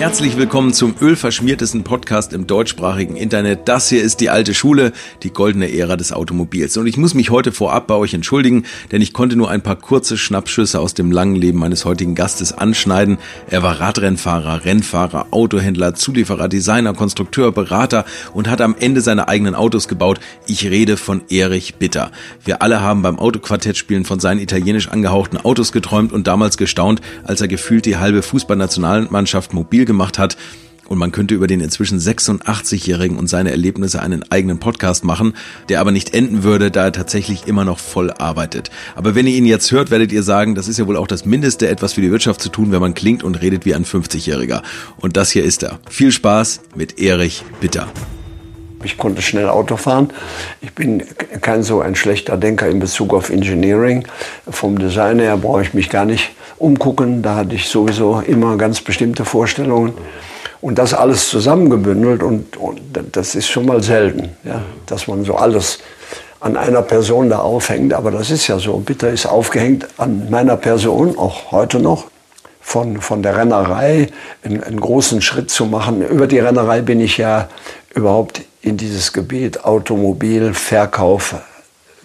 Herzlich willkommen zum ölverschmiertesten Podcast im deutschsprachigen Internet. Das hier ist die alte Schule, die goldene Ära des Automobils. Und ich muss mich heute vorab bei euch entschuldigen, denn ich konnte nur ein paar kurze Schnappschüsse aus dem langen Leben meines heutigen Gastes anschneiden. Er war Radrennfahrer, Rennfahrer, Autohändler, Zulieferer, Designer, Konstrukteur, Berater und hat am Ende seine eigenen Autos gebaut. Ich rede von Erich Bitter. Wir alle haben beim Autoquartettspielen von seinen italienisch angehauchten Autos geträumt und damals gestaunt, als er gefühlt die halbe Fußballnationalmannschaft mobil gemacht hat. Und man könnte über den inzwischen 86-Jährigen und seine Erlebnisse einen eigenen Podcast machen, der aber nicht enden würde, da er tatsächlich immer noch voll arbeitet. Aber wenn ihr ihn jetzt hört, werdet ihr sagen, das ist ja wohl auch das Mindeste, etwas für die Wirtschaft zu tun, wenn man klingt und redet wie ein 50-Jähriger. Und das hier ist er. Viel Spaß mit Erich Bitter. Ich konnte schnell Auto fahren. Ich bin kein so ein schlechter Denker in Bezug auf Engineering. Vom Design her brauche ich mich gar nicht umgucken. Da hatte ich sowieso immer ganz bestimmte Vorstellungen. Und das alles zusammengebündelt und, und das ist schon mal selten, ja, dass man so alles an einer Person da aufhängt. Aber das ist ja so. Bitter ist aufgehängt an meiner Person, auch heute noch. Von, von der Rennerei einen, einen großen Schritt zu machen. Über die Rennerei bin ich ja überhaupt in dieses Gebiet Automobilverkauf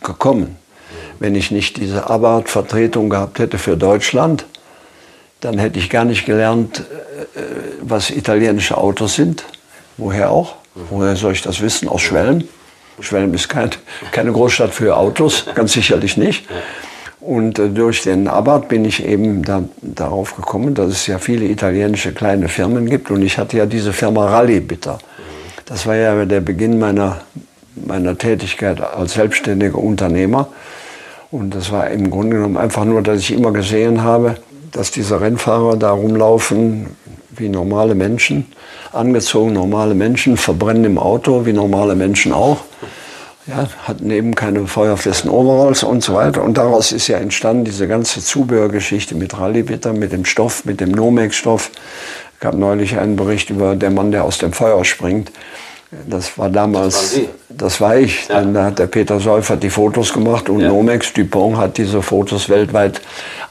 gekommen. Wenn ich nicht diese Abarth-Vertretung gehabt hätte für Deutschland, dann hätte ich gar nicht gelernt, äh, was italienische Autos sind. Woher auch? Woher soll ich das wissen? Aus Schwelm. Schwelm ist kein, keine Großstadt für Autos, ganz sicherlich nicht. Und äh, durch den Abarth bin ich eben da, darauf gekommen, dass es ja viele italienische kleine Firmen gibt. Und ich hatte ja diese Firma Rally Bitter. Das war ja der Beginn meiner, meiner Tätigkeit als selbstständiger Unternehmer. Und das war im Grunde genommen einfach nur, dass ich immer gesehen habe, dass diese Rennfahrer da rumlaufen wie normale Menschen, angezogen normale Menschen, verbrennen im Auto wie normale Menschen auch. Ja, hatten eben keine feuerfesten Overalls und so weiter. Und daraus ist ja entstanden diese ganze Zubehörgeschichte mit Rallyebitter, mit dem Stoff, mit dem Nomex-Stoff. Es gab neulich einen Bericht über den Mann, der aus dem Feuer springt. Das war damals, das, das war ich. Ja. Dann hat der Peter Seufert die Fotos gemacht und ja. Nomex Dupont hat diese Fotos weltweit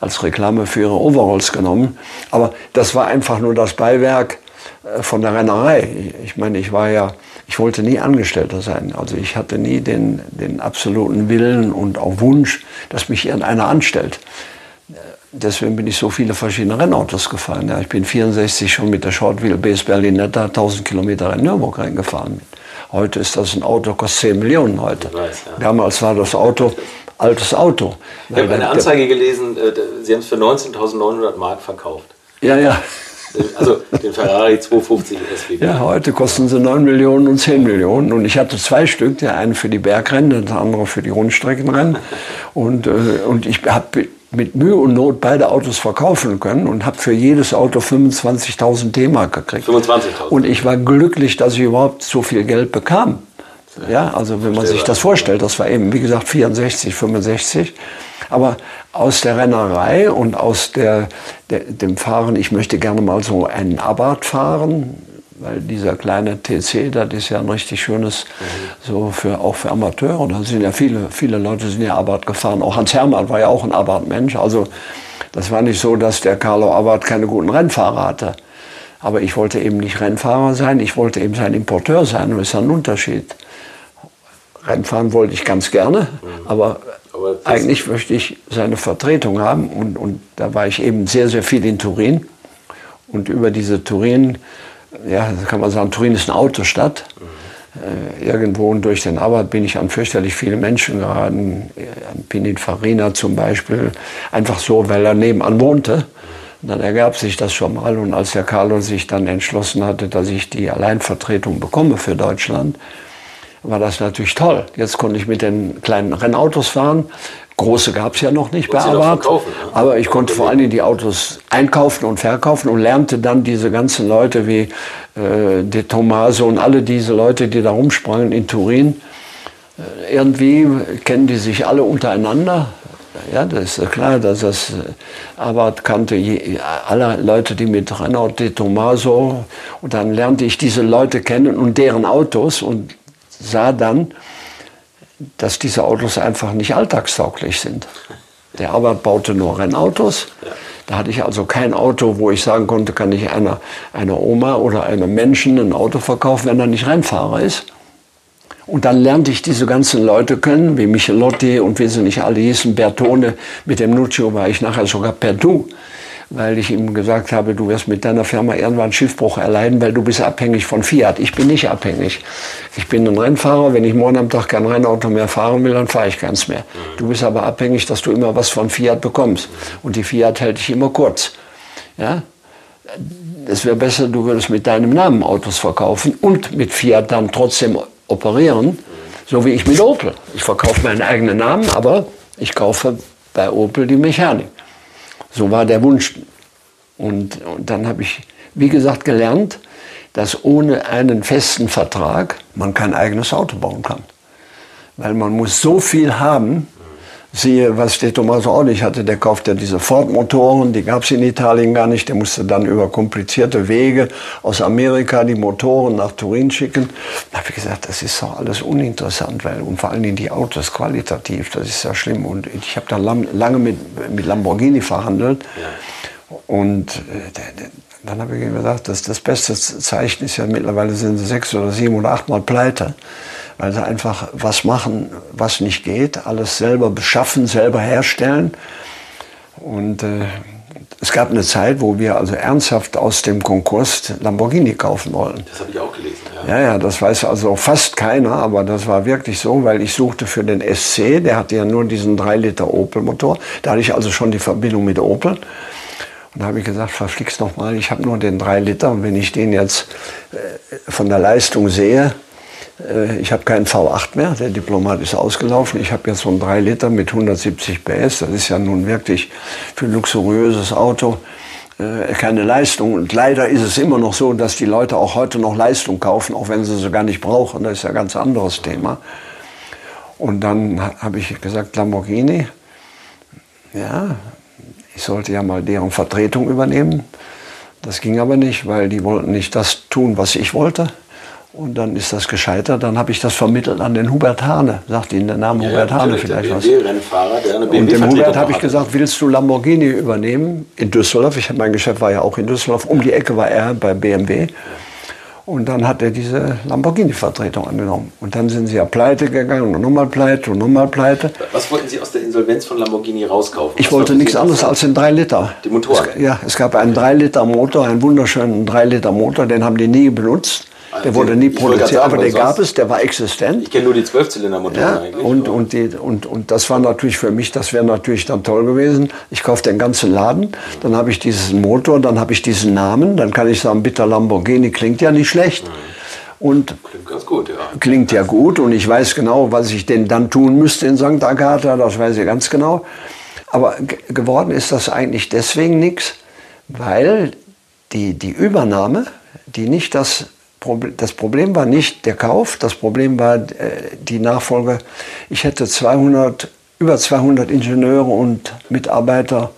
als Reklame für ihre Overalls genommen. Aber das war einfach nur das Beiwerk äh, von der Rennerei. Ich meine, ich war ja, ich wollte nie Angestellter sein. Also ich hatte nie den, den absoluten Willen und auch Wunsch, dass mich irgendeiner anstellt deswegen bin ich so viele verschiedene Rennautos gefahren. Ja, ich bin 64 schon mit der Short Wheelbase Berlinetta 1000 Kilometer in Nürburgring gefahren. Heute ist das ein Auto, kostet 10 Millionen heute. Weiß, ja. Damals war das Auto altes Auto. Ich habe eine Anzeige gelesen, äh, Sie haben es für 19.900 Mark verkauft. Ja, ja. Also den Ferrari 250 SWB. Ja, heute kosten sie 9 Millionen und 10 Millionen. Und ich hatte zwei Stück, der eine für die Bergrennen, der andere für die Rundstreckenrennen. Und, äh, und ich habe mit Mühe und Not beide Autos verkaufen können und habe für jedes Auto 25.000 D-Mark gekriegt. 25.000. Und ich war glücklich, dass ich überhaupt so viel Geld bekam. Ja, also wenn man sich das vorstellt, das war eben, wie gesagt, 64, 65. Aber aus der Rennerei und aus der, der, dem Fahren, ich möchte gerne mal so einen Abarth fahren, weil dieser kleine TC, das ist ja ein richtig schönes, mhm. so für, auch für Amateure. Da sind ja viele, viele Leute sind ja Abarth gefahren. Auch Hans Hermann war ja auch ein Abarth-Mensch. Also das war nicht so, dass der Carlo Abarth keine guten Rennfahrer hatte. Aber ich wollte eben nicht Rennfahrer sein, ich wollte eben sein Importeur sein. Und das ist ja ein Unterschied. Rennfahren wollte ich ganz gerne, mhm. aber, aber eigentlich möchte ich seine Vertretung haben. Und, und da war ich eben sehr, sehr viel in Turin. Und über diese Turin ja, kann man sagen, Turin ist eine Autostadt. Äh, irgendwo durch den Arbeit bin ich an fürchterlich viele Menschen geraten, an Pininfarina zum Beispiel, einfach so, weil er nebenan wohnte. Und dann ergab sich das schon mal und als der Carlo sich dann entschlossen hatte, dass ich die Alleinvertretung bekomme für Deutschland, war das natürlich toll. Jetzt konnte ich mit den kleinen Rennautos fahren. Große gab es ja noch nicht bei Abarth. Ne? Aber ich konnte vor allen Dingen die Autos einkaufen und verkaufen und lernte dann diese ganzen Leute wie äh, De Tomaso und alle diese Leute, die da rumsprangen in Turin. Äh, irgendwie kennen die sich alle untereinander. Ja, das ist klar, dass das äh, Abarth kannte je, alle Leute, die mit Renault de Tomaso. Und dann lernte ich diese Leute kennen und deren Autos und sah dann, dass diese Autos einfach nicht alltagstauglich sind. Der Arbeit baute nur Rennautos. Da hatte ich also kein Auto, wo ich sagen konnte, kann ich einer, einer Oma oder einem Menschen ein Auto verkaufen, wenn er nicht Rennfahrer ist. Und dann lernte ich diese ganzen Leute kennen, wie Michelotti und wie sie nicht alle hießen, Bertone. Mit dem Nuccio war ich nachher sogar per Du, weil ich ihm gesagt habe, du wirst mit deiner Firma irgendwann Schiffbruch erleiden, weil du bist abhängig von Fiat. Ich bin nicht abhängig. Ich bin ein Rennfahrer. Wenn ich morgen am Tag kein Rennauto mehr fahren will, dann fahre ich keins mehr. Du bist aber abhängig, dass du immer was von Fiat bekommst. Und die Fiat hält dich immer kurz. Ja? Es wäre besser, du würdest mit deinem Namen Autos verkaufen und mit Fiat dann trotzdem operieren, so wie ich mit Opel. Ich verkaufe meinen eigenen Namen, aber ich kaufe bei Opel die Mechanik. So war der Wunsch. Und, und dann habe ich, wie gesagt, gelernt, dass ohne einen festen Vertrag man kein eigenes Auto bauen kann. Weil man muss so viel haben, Siehe, was der Tommaso auch nicht hatte, der kaufte diese Ford-Motoren, die gab es in Italien gar nicht. Der musste dann über komplizierte Wege aus Amerika die Motoren nach Turin schicken. Da habe ich gesagt, das ist doch alles uninteressant, weil und vor allen Dingen die Autos qualitativ, das ist ja schlimm. Und ich habe da lange mit, mit Lamborghini verhandelt. Ja. Und äh, dann habe ich gesagt, das, das beste Zeichen ist ja mittlerweile sind sie sechs oder sieben oder achtmal pleite weil sie einfach was machen, was nicht geht, alles selber beschaffen, selber herstellen. Und äh, es gab eine Zeit, wo wir also ernsthaft aus dem Konkurs Lamborghini kaufen wollten. Das habe ich auch gelesen. Ja. ja, ja, das weiß also fast keiner, aber das war wirklich so, weil ich suchte für den SC, der hatte ja nur diesen 3 Liter Opel-Motor. Da hatte ich also schon die Verbindung mit Opel. Und da habe ich gesagt, verflixt noch mal, ich habe nur den 3 Liter und wenn ich den jetzt äh, von der Leistung sehe, äh, ich habe keinen V8 mehr, der Diplomat ist ausgelaufen. Ich habe jetzt so einen 3 Liter mit 170 PS. Das ist ja nun wirklich für ein luxuriöses Auto äh, keine Leistung. Und leider ist es immer noch so, dass die Leute auch heute noch Leistung kaufen, auch wenn sie sie gar nicht brauchen. Das ist ja ein ganz anderes Thema. Und dann habe ich gesagt, Lamborghini, ja, ich sollte ja mal deren Vertretung übernehmen. Das ging aber nicht, weil die wollten nicht das tun, was ich wollte. Und dann ist das gescheitert. Dann habe ich das vermittelt an den Hubert Hane. Sagt Ihnen der Name ja, Hubert Hane vielleicht was? Und dem Hubert habe ich gesagt, willst du Lamborghini übernehmen in Düsseldorf? Ich, mein Geschäft war ja auch in Düsseldorf. Um die Ecke war er bei BMW. Und dann hat er diese Lamborghini-Vertretung angenommen. Und dann sind sie ja pleite gegangen und nochmal pleite und nochmal pleite. Was wollten Sie aus der Insolvenz von Lamborghini rauskaufen? Ich wollte nichts anderes als den 3 Liter. Die Motoren? Es, ja, es gab einen 3 Liter Motor, einen wunderschönen 3 Liter Motor, den haben die nie benutzt. Der wurde nie produziert, aber den gab es, der war existent. Ich kenne nur die Zwölfzylindermotoren ja, eigentlich. Und, und, die, und, und das war natürlich für mich, das wäre natürlich dann toll gewesen. Ich kaufe den ganzen Laden, dann habe ich diesen Motor, dann habe ich diesen Namen, dann kann ich sagen, bitte Lamborghini klingt ja nicht schlecht. Und klingt ganz gut, ja. Klingt ja gut und ich weiß genau, was ich denn dann tun müsste in St. Agatha, das weiß ich ganz genau. Aber geworden ist das eigentlich deswegen nichts, weil die, die Übernahme, die nicht das das Problem war nicht der Kauf, das Problem war äh, die Nachfolge. Ich hätte 200, über 200 Ingenieure und Mitarbeiter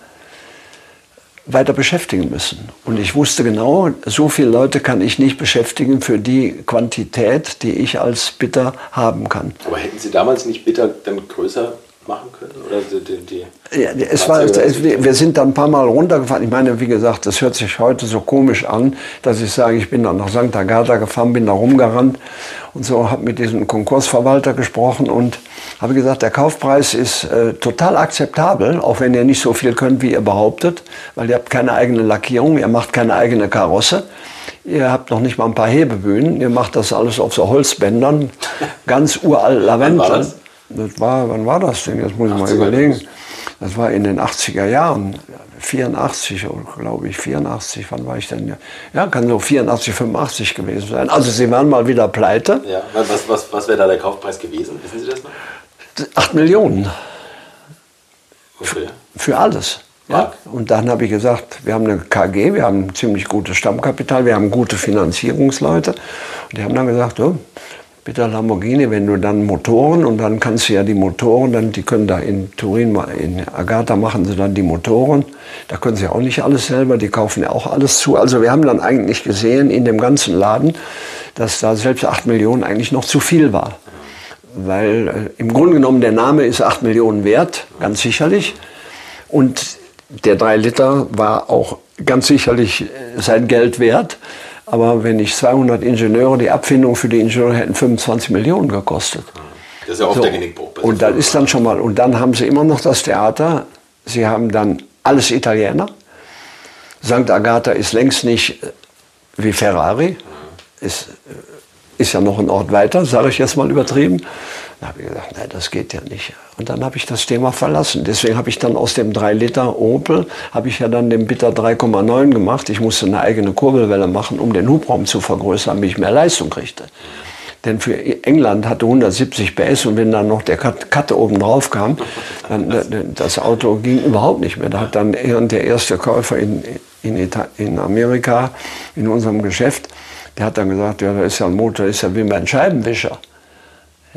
weiter beschäftigen müssen. Und ich wusste genau, so viele Leute kann ich nicht beschäftigen für die Quantität, die ich als Bitter haben kann. Aber hätten Sie damals nicht Bitter dann größer machen können? Oder die, die ja, es war, es, wir sind dann ein paar Mal runtergefahren. Ich meine, wie gesagt, das hört sich heute so komisch an, dass ich sage, ich bin dann nach St. Agatha gefahren, bin da rumgerannt und so, habe mit diesem Konkursverwalter gesprochen und habe gesagt, der Kaufpreis ist äh, total akzeptabel, auch wenn ihr nicht so viel könnt, wie ihr behauptet, weil ihr habt keine eigene Lackierung, ihr macht keine eigene Karosse. Ihr habt noch nicht mal ein paar Hebebühnen, ihr macht das alles auf so Holzbändern, ganz uralt Lavendel. Das war, wann war das denn? Jetzt muss ich mal überlegen. Das war in den 80er Jahren, 84 glaube ich, 84, wann war ich denn? Ja, kann so 84, 85 gewesen sein. Also sie waren mal wieder pleite. Ja, was, was, was wäre da der Kaufpreis gewesen? Wissen Sie das noch? 8 Millionen. Okay. Für alles. Ja? Und dann habe ich gesagt, wir haben eine KG, wir haben ein ziemlich gutes Stammkapital, wir haben gute Finanzierungsleute. Und die haben dann gesagt, oh, mit der Lamborghini, wenn du dann Motoren und dann kannst du ja die Motoren, dann die können da in Turin, in Agatha machen sie dann die Motoren. Da können sie auch nicht alles selber, die kaufen ja auch alles zu. Also wir haben dann eigentlich gesehen in dem ganzen Laden, dass da selbst 8 Millionen eigentlich noch zu viel war. weil äh, im Grunde genommen der Name ist 8 Millionen wert, ganz sicherlich. Und der 3 Liter war auch ganz sicherlich äh, sein Geld wert. Aber wenn ich 200 Ingenieure, die Abfindung für die Ingenieure hätten 25 Millionen gekostet. Das ist ja oft So. der Genickbruch. Und das ist dann schon mal, und dann haben sie immer noch das Theater. Sie haben dann alles Italiener. St. Agatha ist längst nicht äh, wie Ferrari. Ist, äh, ist ja noch ein Ort weiter, sage ich jetzt mal übertrieben. Da habe ich gesagt, nein, das geht ja nicht. Und dann habe ich das Thema verlassen. Deswegen habe ich dann aus dem 3 Liter Opel, habe ich ja dann den Bitter 3,9 gemacht. Ich musste eine eigene Kurbelwelle machen, um den Hubraum zu vergrößern, damit ich mehr Leistung kriegte. Denn für England hatte 170 PS und wenn dann noch der Katte oben drauf kam, dann das Auto ging überhaupt nicht mehr. Da hat dann der erste Käufer in, in, in Amerika in unserem Geschäft, der hat dann gesagt, ja, da ist ja ein Motor, ist ja wie mein Scheibenwischer.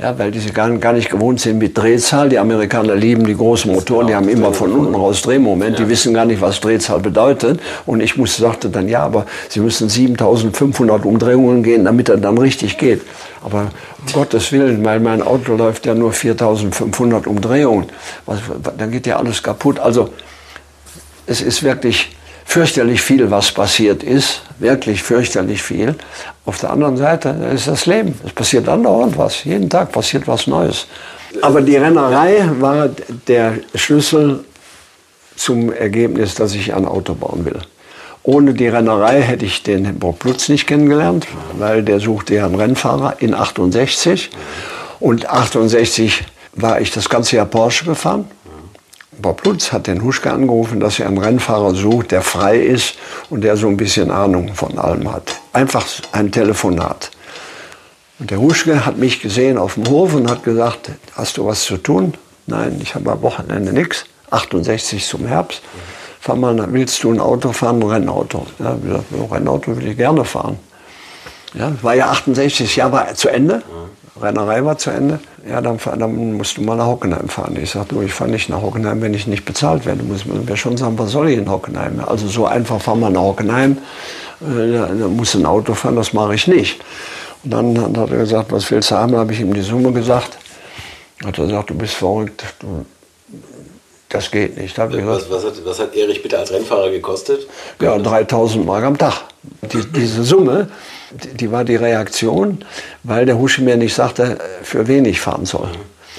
Ja, weil die sich gar, gar nicht gewohnt sind mit Drehzahl. Die Amerikaner lieben die großen Motoren, die haben immer von unten raus Drehmoment. Die wissen gar nicht, was Drehzahl bedeutet. Und ich muss, sagte dann, ja, aber sie müssen 7500 Umdrehungen gehen, damit er dann richtig geht. Aber um Gottes Willen, weil mein Auto läuft ja nur 4500 Umdrehungen. Was, dann geht ja alles kaputt. Also es ist wirklich fürchterlich viel, was passiert ist. Wirklich fürchterlich viel. Auf der anderen Seite ist das Leben. Es passiert andauernd was. Jeden Tag passiert was Neues. Aber die Rennerei war der Schlüssel zum Ergebnis, dass ich ein Auto bauen will. Ohne die Rennerei hätte ich den Plutz nicht kennengelernt, weil der suchte ja einen Rennfahrer in 68. Und 68 war ich das ganze Jahr Porsche gefahren. Bob Lutz hat den Huschke angerufen, dass er einen Rennfahrer sucht, der frei ist und der so ein bisschen Ahnung von allem hat. Einfach ein Telefonat. Und der Huschke hat mich gesehen auf dem Hof und hat gesagt, hast du was zu tun? Nein, ich habe am Wochenende nichts. 68 zum Herbst. Fahr mal, willst du ein Auto fahren, ein Rennauto? Ja, ich Rennauto will ich gerne fahren. Ja, war ja 68, das Jahr war zu Ende. Rennerei war zu Ende. Ja, dann, dann musst du mal nach Hockenheim fahren. Ich sagte, ich fahre nicht nach Hockenheim, wenn ich nicht bezahlt werde. Muss man mir schon sagen, was soll ich in Hockenheim? Also so einfach fahr mal nach Hockenheim. Äh, Da, da muss ein Auto fahren, das mache ich nicht. Und dann hat er gesagt, was willst du haben? habe ich ihm die Summe gesagt. Hat er gesagt, du bist verrückt. Du, das geht nicht. Was, was, hat, was hat Erich bitte als Rennfahrer gekostet? ja, 3000 Mark am Tag. Die, diese Summe, die, die war die Reaktion, weil der Husche mir nicht sagte, für wen ich fahren soll.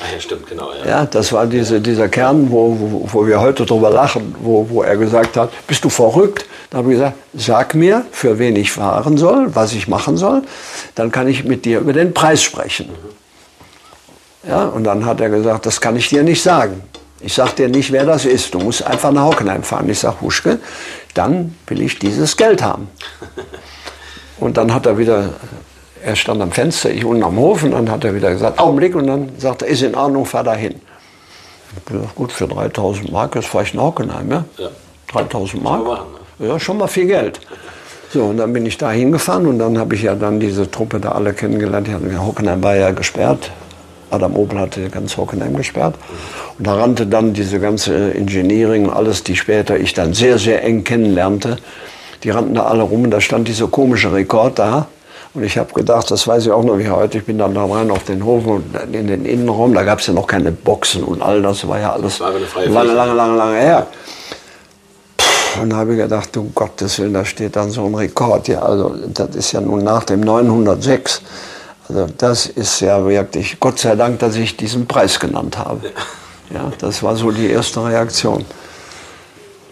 Ach ja, stimmt, genau. Ja. Ja, das war diese, dieser Kern, wo, wo, wo wir heute drüber lachen, wo, wo er gesagt hat, bist du verrückt? Da habe ich gesagt, sag mir, für wen ich fahren soll, was ich machen soll, dann kann ich mit dir über den Preis sprechen. Ja, und dann hat er gesagt, das kann ich dir nicht sagen. Ich sage dir nicht, wer das ist. Du musst einfach nach Hockenheim fahren. Ich sage, Huschke, dann will ich dieses Geld haben. Und dann hat er wieder, er stand am Fenster, ich unten am Hof, und dann hat er wieder gesagt, Augenblick, und dann sagt er, ist in Ordnung, fahr dahin. Ich gesagt, gut, für 3000 Mark, jetzt fahre ich nach Hockenheim, ja? Ja. 3000 Mark? Machen, Ja, schon mal viel Geld. So, und dann bin ich da hingefahren und dann habe ich ja dann diese Truppe da alle kennengelernt. Hockenheim war ja gesperrt. Adam Opel hatte ganz Hockenheim gesperrt. Und da rannte dann diese ganze Engineering und alles, die später ich dann sehr, sehr eng kennenlernte. Die rannten da alle rum und da stand dieser komische Rekord da. Und ich habe gedacht, das weiß ich auch noch wie heute. Ich bin dann da rein auf den Hof und in den Innenraum. Da gab es ja noch keine Boxen und all das war ja alles war lange, lange, lange, lange her. Und da habe ich gedacht, um Gottes Willen, da steht dann so ein Rekord. Ja, also das ist ja nun nach dem 906. Also das ist ja wirklich, Gott sei Dank, dass ich diesen Preis genannt habe. Ja, das war so die erste Reaktion.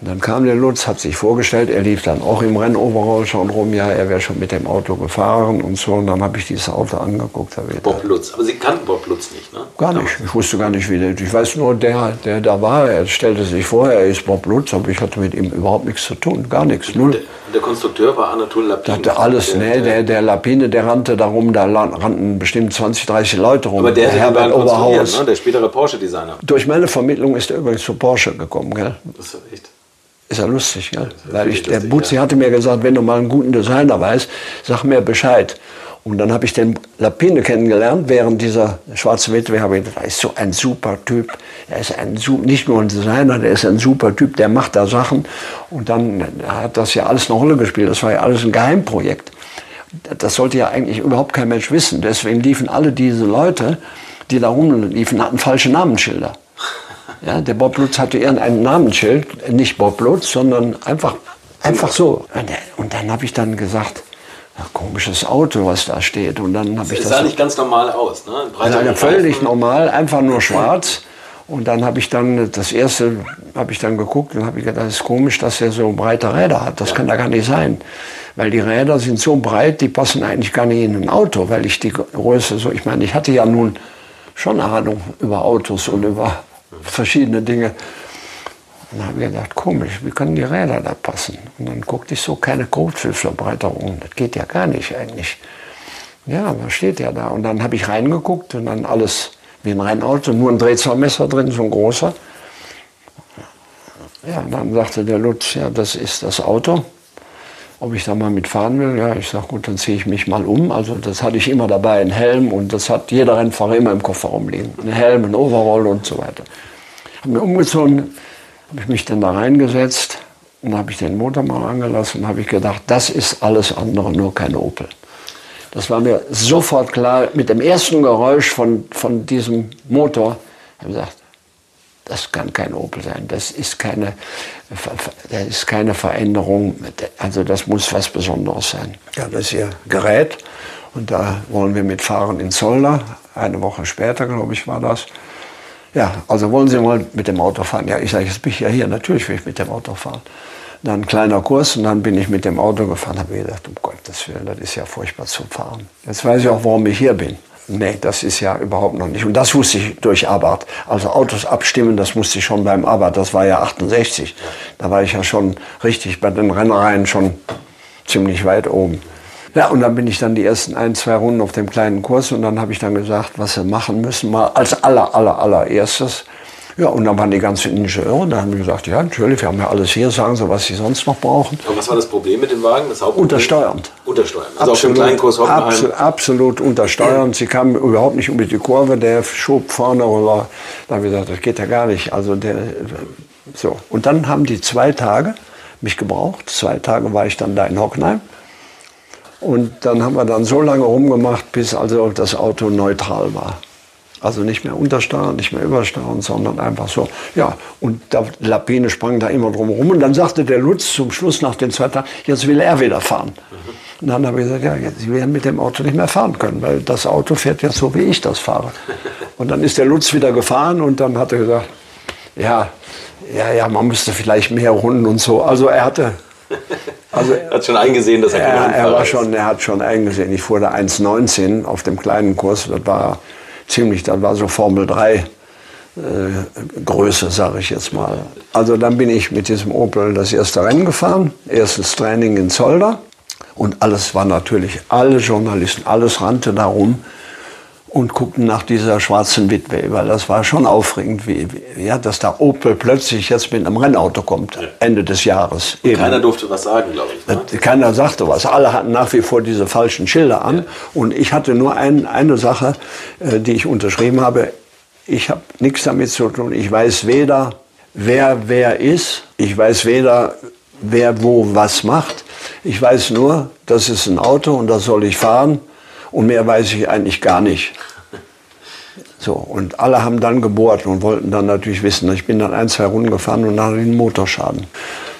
Und dann kam der Lutz, hat sich vorgestellt, er lief dann auch im Rennoverall schon rum, ja, er wäre schon mit dem Auto gefahren und so. Und dann habe ich dieses Auto angeguckt. Bob Lutz. Aber Sie kannten Bob Lutz nicht, ne? Gar nicht. Ich wusste gar nicht, wie der. Ich weiß nur, der, der da war, er stellte sich vor, er ist Bob Lutz, aber ich hatte mit ihm überhaupt nichts zu tun. Gar nichts. Null. Der, der Konstrukteur war Anatol Lapin. Hatte alles, ne, der, der Lapine, der rannte darum, da rannten bestimmt 20, 30 Leute rum. aber der den Herbert Oberhaus. ne? Der spätere Porsche-Designer. Durch meine Vermittlung ist er übrigens zu Porsche gekommen, gell? Das ist echt. Ist ja lustig, gell? ist Weil ich, der lustig, Butzi ja. hatte mir gesagt, wenn du mal einen guten Designer weißt, sag mir Bescheid. Und dann habe ich den Lapine kennengelernt während dieser schwarzen Witwe. Habe gedacht, er ist so ein super Typ. Er ist ein nicht nur ein Designer, der ist ein super Typ, der macht da Sachen. Und dann hat das ja alles eine Rolle gespielt. Das war ja alles ein Geheimprojekt. Das sollte ja eigentlich überhaupt kein Mensch wissen. Deswegen liefen alle diese Leute, die da rumliefen, hatten falsche Namensschilder. Ja, der Bob Lutz hatte irgendein Namensschild, nicht Bob Lutz, sondern einfach, einfach so. Und dann habe ich dann gesagt, komisches Auto, was da steht. Und dann habe ich das. sah nicht ganz normal aus, ne? Ja, völlig normal, einfach nur schwarz. Und dann habe ich dann, das erste habe ich dann geguckt und habe ich gedacht, das ist komisch, dass er so breite Räder hat. Das ja. kann da gar nicht sein. Weil die Räder sind so breit, die passen eigentlich gar nicht in ein Auto, weil ich die Größe so, ich meine, ich hatte ja nun schon Ahnung über Autos und über verschiedene Dinge. Dann habe ich gedacht, komisch, wie können die Räder da passen? Und dann guckte ich so, keine Kotfilzverbreiterung. Das geht ja gar nicht eigentlich. Ja, was steht ja da? Und dann habe ich reingeguckt und dann alles wie ein Rennauto, nur ein Drehzahlmesser drin, so ein großer. Ja, dann sagte der Lutz, ja, das ist das Auto. Ob ich da mal mitfahren will? Ja, ich sage, gut, dann ziehe ich mich mal um. Also das hatte ich immer dabei, ein Helm und das hat jeder Rennfahrer immer im Kofferraum liegen. Ein Helm, ein Overall und so weiter. Habe mir umgezogen, habe ich mich dann da reingesetzt und habe ich den Motor mal angelassen und habe ich gedacht, das ist alles andere, nur kein Opel. Das war mir sofort klar. Mit dem ersten Geräusch von, von diesem Motor habe ich gesagt, das kann kein Opel sein. Das ist keine, das ist keine Veränderung. Also das muss was Besonderes sein. Ja, das ist Ihr Gerät. Und da wollen wir mitfahren in Zolder. Eine Woche später, glaube ich, war das. Ja, also wollen Sie mal mit dem Auto fahren? Ja, ich sage, jetzt bin ich ja hier. Natürlich will ich mit dem Auto fahren. Dann ein kleiner Kurs und dann bin ich mit dem Auto gefahren. Habe gedacht, um Gottes Willen, das ist ja furchtbar zu fahren. Jetzt weiß ich auch, warum ich hier bin. Nee, das ist ja überhaupt noch nicht. Und das wusste ich durch Arbeit. Also Autos abstimmen, das musste ich schon beim Arbeit. Das war ja 68. Da war ich ja schon richtig bei den Rennereien schon ziemlich weit oben. Ja, und dann bin ich dann die ersten ein, zwei Runden auf dem kleinen Kurs und dann habe ich dann gesagt, was wir machen müssen, mal als aller, aller, allererstes ja, und dann waren die ganzen Ingenieure, da haben wir gesagt, ja, natürlich, wir haben ja alles hier, sagen Sie, was Sie sonst noch brauchen. Und was war das Problem mit dem Wagen? Das Untersteuernd. Untersteuern. Also absolut, auf dem kleinen Kurs Hockenheim. Absolut, absolut untersteuernd. Sie kamen überhaupt nicht um die Kurve, der schob vorne oder, da haben wir gesagt, das geht ja gar nicht. Also der, so. Und dann haben die zwei Tage mich gebraucht. Zwei Tage war ich dann da in Hockenheim. Und dann haben wir dann so lange rumgemacht, bis also das Auto neutral war. Also nicht mehr untersteuern, nicht mehr übersteuern, sondern einfach so. Ja, und der Lapine sprang da immer drum rum. Und dann sagte der Lutz zum Schluss nach den zwei Tagen, jetzt will er wieder fahren. Und dann habe ich gesagt, ja, Sie werden mit dem Auto nicht mehr fahren können, weil das Auto fährt jetzt so, wie ich das fahre. Und dann ist der Lutz wieder gefahren und dann hat er gesagt, ja, ja, ja, man müsste vielleicht mehr Runden und so. Also er hatte also, er hat schon eingesehen, dass er er, er war schon, Er hat schon eingesehen. Ich fuhr da 1,19 auf dem kleinen Kurs. Das war ziemlich, das war so Formel 3 äh, Größe, sage ich jetzt mal. Also dann bin ich mit diesem Opel das erste Rennen gefahren, erstes Training in Zolder. Und alles war natürlich, alle Journalisten, alles rannte darum und guckten nach dieser schwarzen Witwe, weil das war schon aufregend, wie, wie, ja, dass da Opel plötzlich jetzt mit einem Rennauto kommt, ja. Ende des Jahres. Keiner durfte was sagen, glaube ich. Ne? Äh, keiner sagte was. Alle hatten nach wie vor diese falschen Schilder an. Ja. Und ich hatte nur ein, eine Sache, äh, die ich unterschrieben habe. Ich habe nichts damit zu tun. Ich weiß weder, wer wer ist. Ich weiß weder, wer wo was macht. Ich weiß nur, das ist ein Auto und das soll ich fahren. Und mehr weiß ich eigentlich gar nicht. So, und alle haben dann gebohrt und wollten dann natürlich wissen. Ich bin dann ein, zwei Runden gefahren und dann hatte ich einen Motorschaden.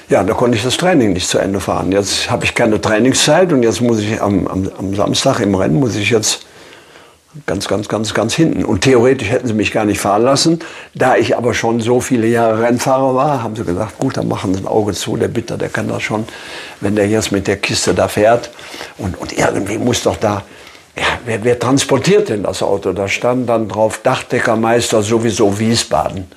Ja, da konnte ich das Training nicht zu Ende fahren. Jetzt habe ich keine Trainingszeit und jetzt muss ich am, am, am Samstag im Rennen, muss ich jetzt ganz, ganz, ganz, ganz hinten. Und theoretisch hätten sie mich gar nicht fahren lassen. Da ich aber schon so viele Jahre Rennfahrer war, haben sie gesagt, gut, dann machen sie ein Auge zu, der Bitter, der kann das schon, wenn der jetzt mit der Kiste da fährt. Und, und irgendwie muss doch da ja, wer, wer, transportiert denn das Auto? Da stand dann drauf Dachdeckermeister sowieso Wiesbaden.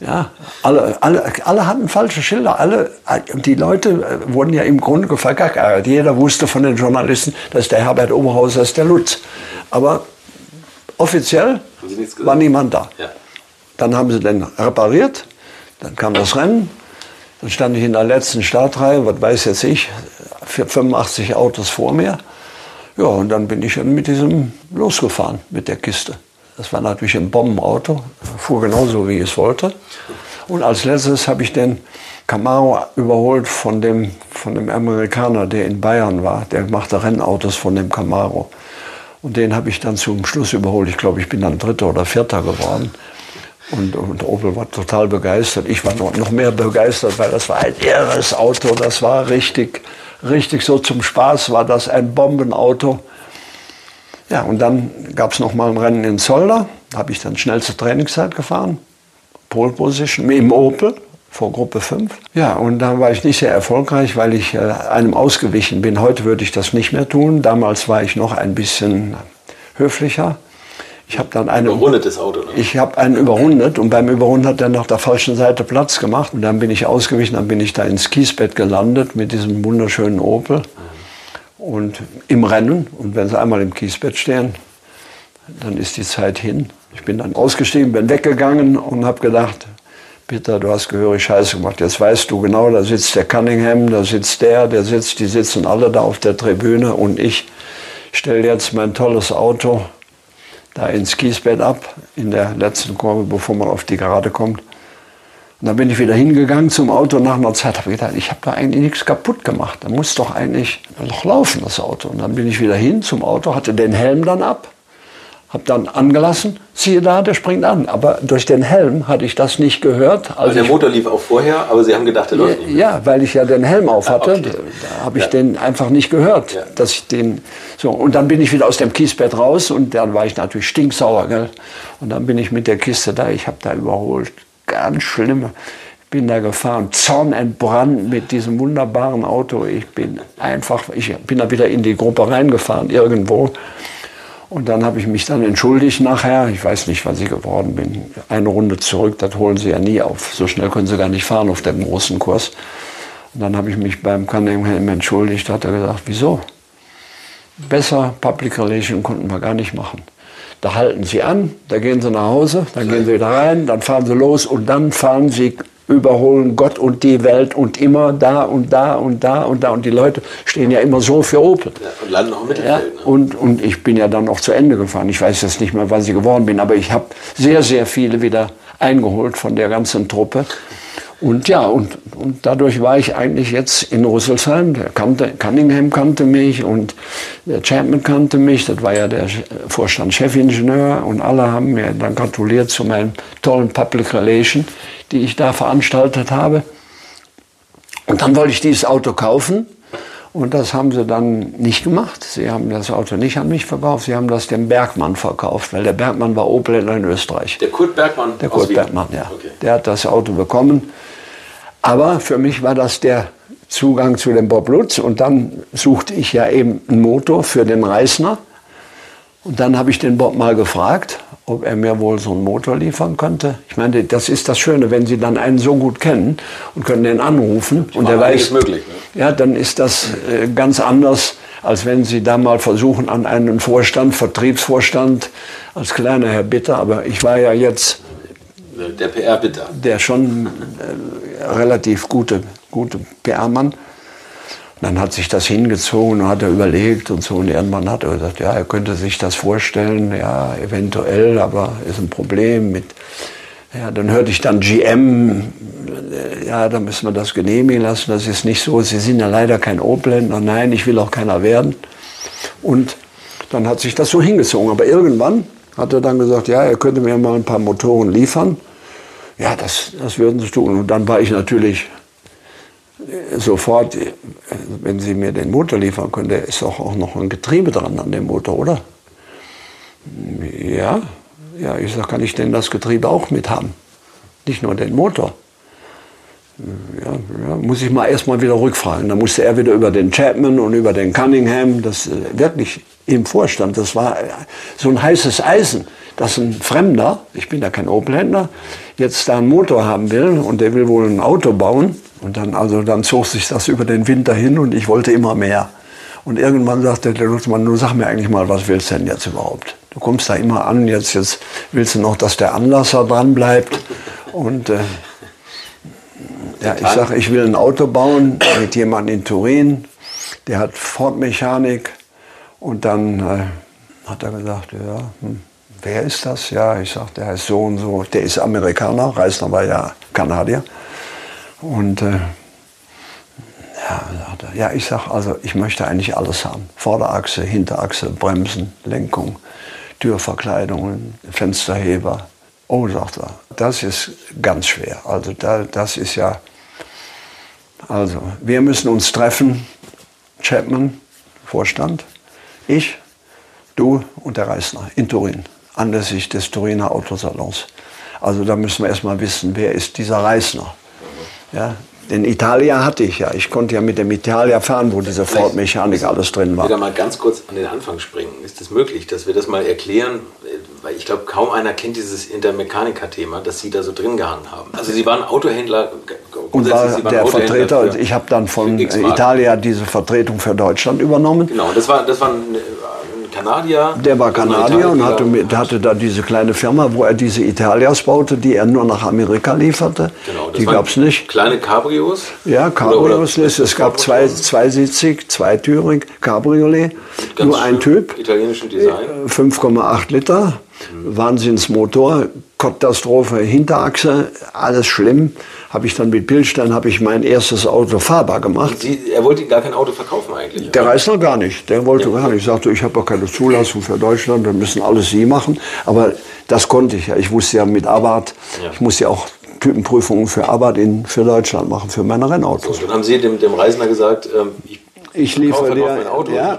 Ja, alle, alle, alle hatten falsche Schilder. Alle, die Leute äh, wurden ja im Grunde vergackert. Jeder wusste von den Journalisten, das ist der Herbert Oberhaus, das ist der Lutz. Aber offiziell war niemand da. Ja. Dann haben sie den repariert, dann kam das Rennen, dann stand ich in der letzten Startreihe, was weiß jetzt ich, 85 Autos vor mir. Ja, und dann bin ich mit diesem losgefahren, mit der Kiste. Das war natürlich ein Bombenauto, fuhr genauso, wie ich es wollte. Und als letztes habe ich den Camaro überholt von dem, von dem Amerikaner, der in Bayern war. Der machte Rennautos von dem Camaro. Und den habe ich dann zum Schluss überholt. Ich glaube, ich bin dann Dritter oder Vierter geworden. Und, und Opel war total begeistert. Ich war noch, noch mehr begeistert, weil das war ein irres Auto. Das war richtig, richtig so zum Spaß, war das ein Bombenauto. Ja, und dann gab es noch mal ein Rennen in Zolder. Da habe ich dann schnellste Trainingszeit gefahren. Pole Position im Opel vor Gruppe 5. Ja, und da war ich nicht sehr erfolgreich, weil ich äh, einem ausgewichen bin. Heute würde ich das nicht mehr tun. Damals war ich noch ein bisschen höflicher. Ich habe dann einen überrundetes Auto. Ne? Ich habe einen überrundet und beim Überrunden hat er nach der falschen Seite Platz gemacht und dann bin ich ausgewichen, dann bin ich da ins Kiesbett gelandet mit diesem wunderschönen Opel und im Rennen und wenn sie einmal im Kiesbett stehen, dann ist die Zeit hin. Ich bin dann ausgestiegen, bin weggegangen und habe gedacht, Peter, du hast gehörig Scheiße gemacht. Jetzt weißt du genau, da sitzt der Cunningham, da sitzt der, der sitzt, die sitzen alle da auf der Tribüne und ich stelle jetzt mein tolles Auto da ins Kiesbett ab, in der letzten Kurve, bevor man auf die Gerade kommt. Und dann bin ich wieder hingegangen zum Auto. Nach einer Zeit habe ich gedacht, ich habe da eigentlich nichts kaputt gemacht. Da muss doch eigentlich noch laufen, das Auto. Und dann bin ich wieder hin zum Auto, hatte den Helm dann ab habe dann angelassen, siehe da, der springt an. Aber durch den Helm hatte ich das nicht gehört. Also der Motor lief auch vorher, aber Sie haben gedacht, der läuft nicht. Ja, weil ich ja den Helm auf hatte, ah, okay. da habe ich ja. den einfach nicht gehört. Ja. Dass ich den, so, und dann bin ich wieder aus dem Kiesbett raus und dann war ich natürlich stinksauer. Gell? Und dann bin ich mit der Kiste da, ich habe da überholt. Ganz schlimm. Bin da gefahren, zornentbrannt mit diesem wunderbaren Auto. Ich bin einfach, ich bin da wieder in die Gruppe reingefahren, irgendwo. Und dann habe ich mich dann entschuldigt nachher. Ich weiß nicht, was ich geworden bin. Eine Runde zurück, das holen sie ja nie auf. So schnell können sie gar nicht fahren auf dem großen Kurs. Und dann habe ich mich beim Cunningham entschuldigt. Da hat er gesagt, wieso? Besser Public Relation konnten wir gar nicht machen. Da halten sie an, da gehen sie nach Hause, dann gehen sie wieder rein, dann fahren sie los und dann fahren sie überholen Gott und die Welt und immer da und da und da und da. Und die Leute stehen ja immer so für Opel. Ja, und landen auch im Mittelfeld. Ja, ne? und, und ich bin ja dann auch zu Ende gefahren. Ich weiß jetzt nicht mehr, was ich geworden bin, aber ich habe sehr, sehr viele wieder eingeholt von der ganzen Truppe. Und ja, und, und dadurch war ich eigentlich jetzt in Rüsselsheim. Der kannte, Cunningham kannte mich und der Chapman kannte mich. Das war ja der Vorstandschefingenieur und alle haben mir dann gratuliert zu meinem tollen Public Relation, die ich da veranstaltet habe. Und dann wollte ich dieses Auto kaufen und das haben sie dann nicht gemacht. Sie haben das Auto nicht an mich verkauft, sie haben das dem Bergmann verkauft, weil der Bergmann war Opel in Österreich. Der Kurt Bergmann? Der Kurt Bergmann, ja. Okay. Der hat das Auto bekommen. Aber für mich war das der Zugang zu dem Bob Lutz und dann suchte ich ja eben einen Motor für den Reisner. Und dann habe ich den Bob mal gefragt, ob er mir wohl so einen Motor liefern könnte. Ich meine, das ist das Schöne, wenn Sie dann einen so gut kennen und können den anrufen und der weiß, möglich, ne? ja, dann ist das äh, ganz anders, als wenn Sie da mal versuchen an einen Vorstand, Vertriebsvorstand, als kleiner Herr Bitter. Aber ich war ja jetzt der PR Bitter, der schon äh, relativ gute, gute PR-Mann. Dann hat sich das hingezogen und hat er überlegt und so. Und irgendwann hat er gesagt, ja, er könnte sich das vorstellen, ja, eventuell, aber ist ein Problem mit. Ja, dann hörte ich dann GM, ja, da müssen wir das genehmigen lassen. Das ist nicht so. Sie sind ja leider kein Opländer. Nein, ich will auch keiner werden. Und dann hat sich das so hingezogen. Aber irgendwann hat er dann gesagt, ja, er könnte mir mal ein paar Motoren liefern. Ja, das, das würden sie tun. Und dann war ich natürlich sofort, wenn Sie mir den Motor liefern können, da ist doch auch noch ein Getriebe dran an dem Motor, oder? Ja, ja, ich sage, kann ich denn das Getriebe auch mit haben? Nicht nur den Motor. Ja, ja, muss ich mal erstmal wieder rückfragen. Da musste er wieder über den Chapman und über den Cunningham, das äh, wirklich im Vorstand, das war äh, so ein heißes Eisen, dass ein Fremder, ich bin ja kein Opel-Händler, jetzt da einen Motor haben will und der will wohl ein Auto bauen und dann, also, dann zog sich das über den Winter hin und ich wollte immer mehr. Und irgendwann sagte der Lutzmann, du sag mir eigentlich mal, was willst du denn jetzt überhaupt? Du kommst da immer an, jetzt, jetzt willst du noch, dass der Anlasser dran bleibt. Und äh, ja, ich sage, ich will ein Auto bauen mit jemandem in Turin, der hat Ford-Mechanik. Und dann äh, hat er gesagt, ja, hm, wer ist das? Ja, ich sage, der heißt so und so, der ist Amerikaner, Reisner war ja Kanadier. Und äh, ja, Ja, ich sag also, ich möchte eigentlich alles haben. Vorderachse, Hinterachse, Bremsen, Lenkung, Türverkleidungen, Fensterheber. Oh, sagt er, das ist ganz schwer. Also da, das ist ja, also wir müssen uns treffen, Chapman, Vorstand, ich, du und der Reisner in Turin, anlässlich des Turiner Autosalons. Also da müssen wir erstmal wissen, wer ist dieser Reisner. Ja, den Italia hatte ich ja. Ich konnte ja mit dem Italia fahren, wo diese Ford-Mechanik alles drin war. Wieder mal ganz kurz an den Anfang springen. Ist es das möglich, dass wir das mal erklären? Weil ich glaube, kaum einer kennt dieses Intermechanika-Thema, das Sie da so drin gehangen haben. Also Sie waren Autohändler. Und war der Autohändler Vertreter, ich habe dann von Italia diese Vertretung für Deutschland übernommen. Genau, das war, das war ein Kanadier. Der war Kanadier und hatte, hatte da diese kleine Firma, wo er diese Italias baute, die er nur nach Amerika lieferte. Genau, die gab es nicht. Kleine Cabrios? Ja, Cabrios. Oder, oder es gab zwei, zweisitzig, zweitürig, Cabriolet. Ganz nur ein Typ. Italienischen Design. 5,8 äh, Liter. Mhm. Wahnsinnsmotor, Katastrophe, Hinterachse, alles schlimm habe ich dann mit Bildstein habe ich mein erstes Auto fahrbar gemacht. Sie, er wollte gar kein Auto verkaufen eigentlich. Der Reisner gar nicht. Der wollte ja. gar nicht. Ich sagte, ich habe auch keine Zulassung für Deutschland, wir müssen alles Sie machen. Aber das konnte ich ja. Ich wusste ja mit Abarth, ja. ich musste ja auch Typenprüfungen für Abarth in, für Deutschland machen, für meine Rennautos. So, dann haben Sie dem, dem Reisner gesagt, ähm, ich, ich liefere dir mein Auto. Ja,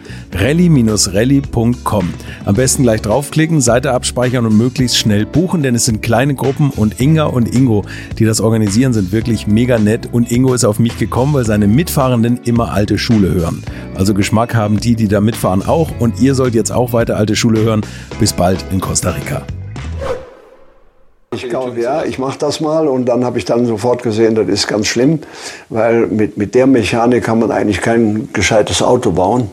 rally-rally.com. Am besten gleich draufklicken, Seite abspeichern und möglichst schnell buchen, denn es sind kleine Gruppen und Inga und Ingo, die das organisieren, sind wirklich mega nett und Ingo ist auf mich gekommen, weil seine Mitfahrenden immer alte Schule hören. Also Geschmack haben die, die da mitfahren auch und ihr sollt jetzt auch weiter alte Schule hören. Bis bald in Costa Rica. Ich glaube, ja, ich mache das mal und dann habe ich dann sofort gesehen, das ist ganz schlimm, weil mit, mit der Mechanik kann man eigentlich kein gescheites Auto bauen.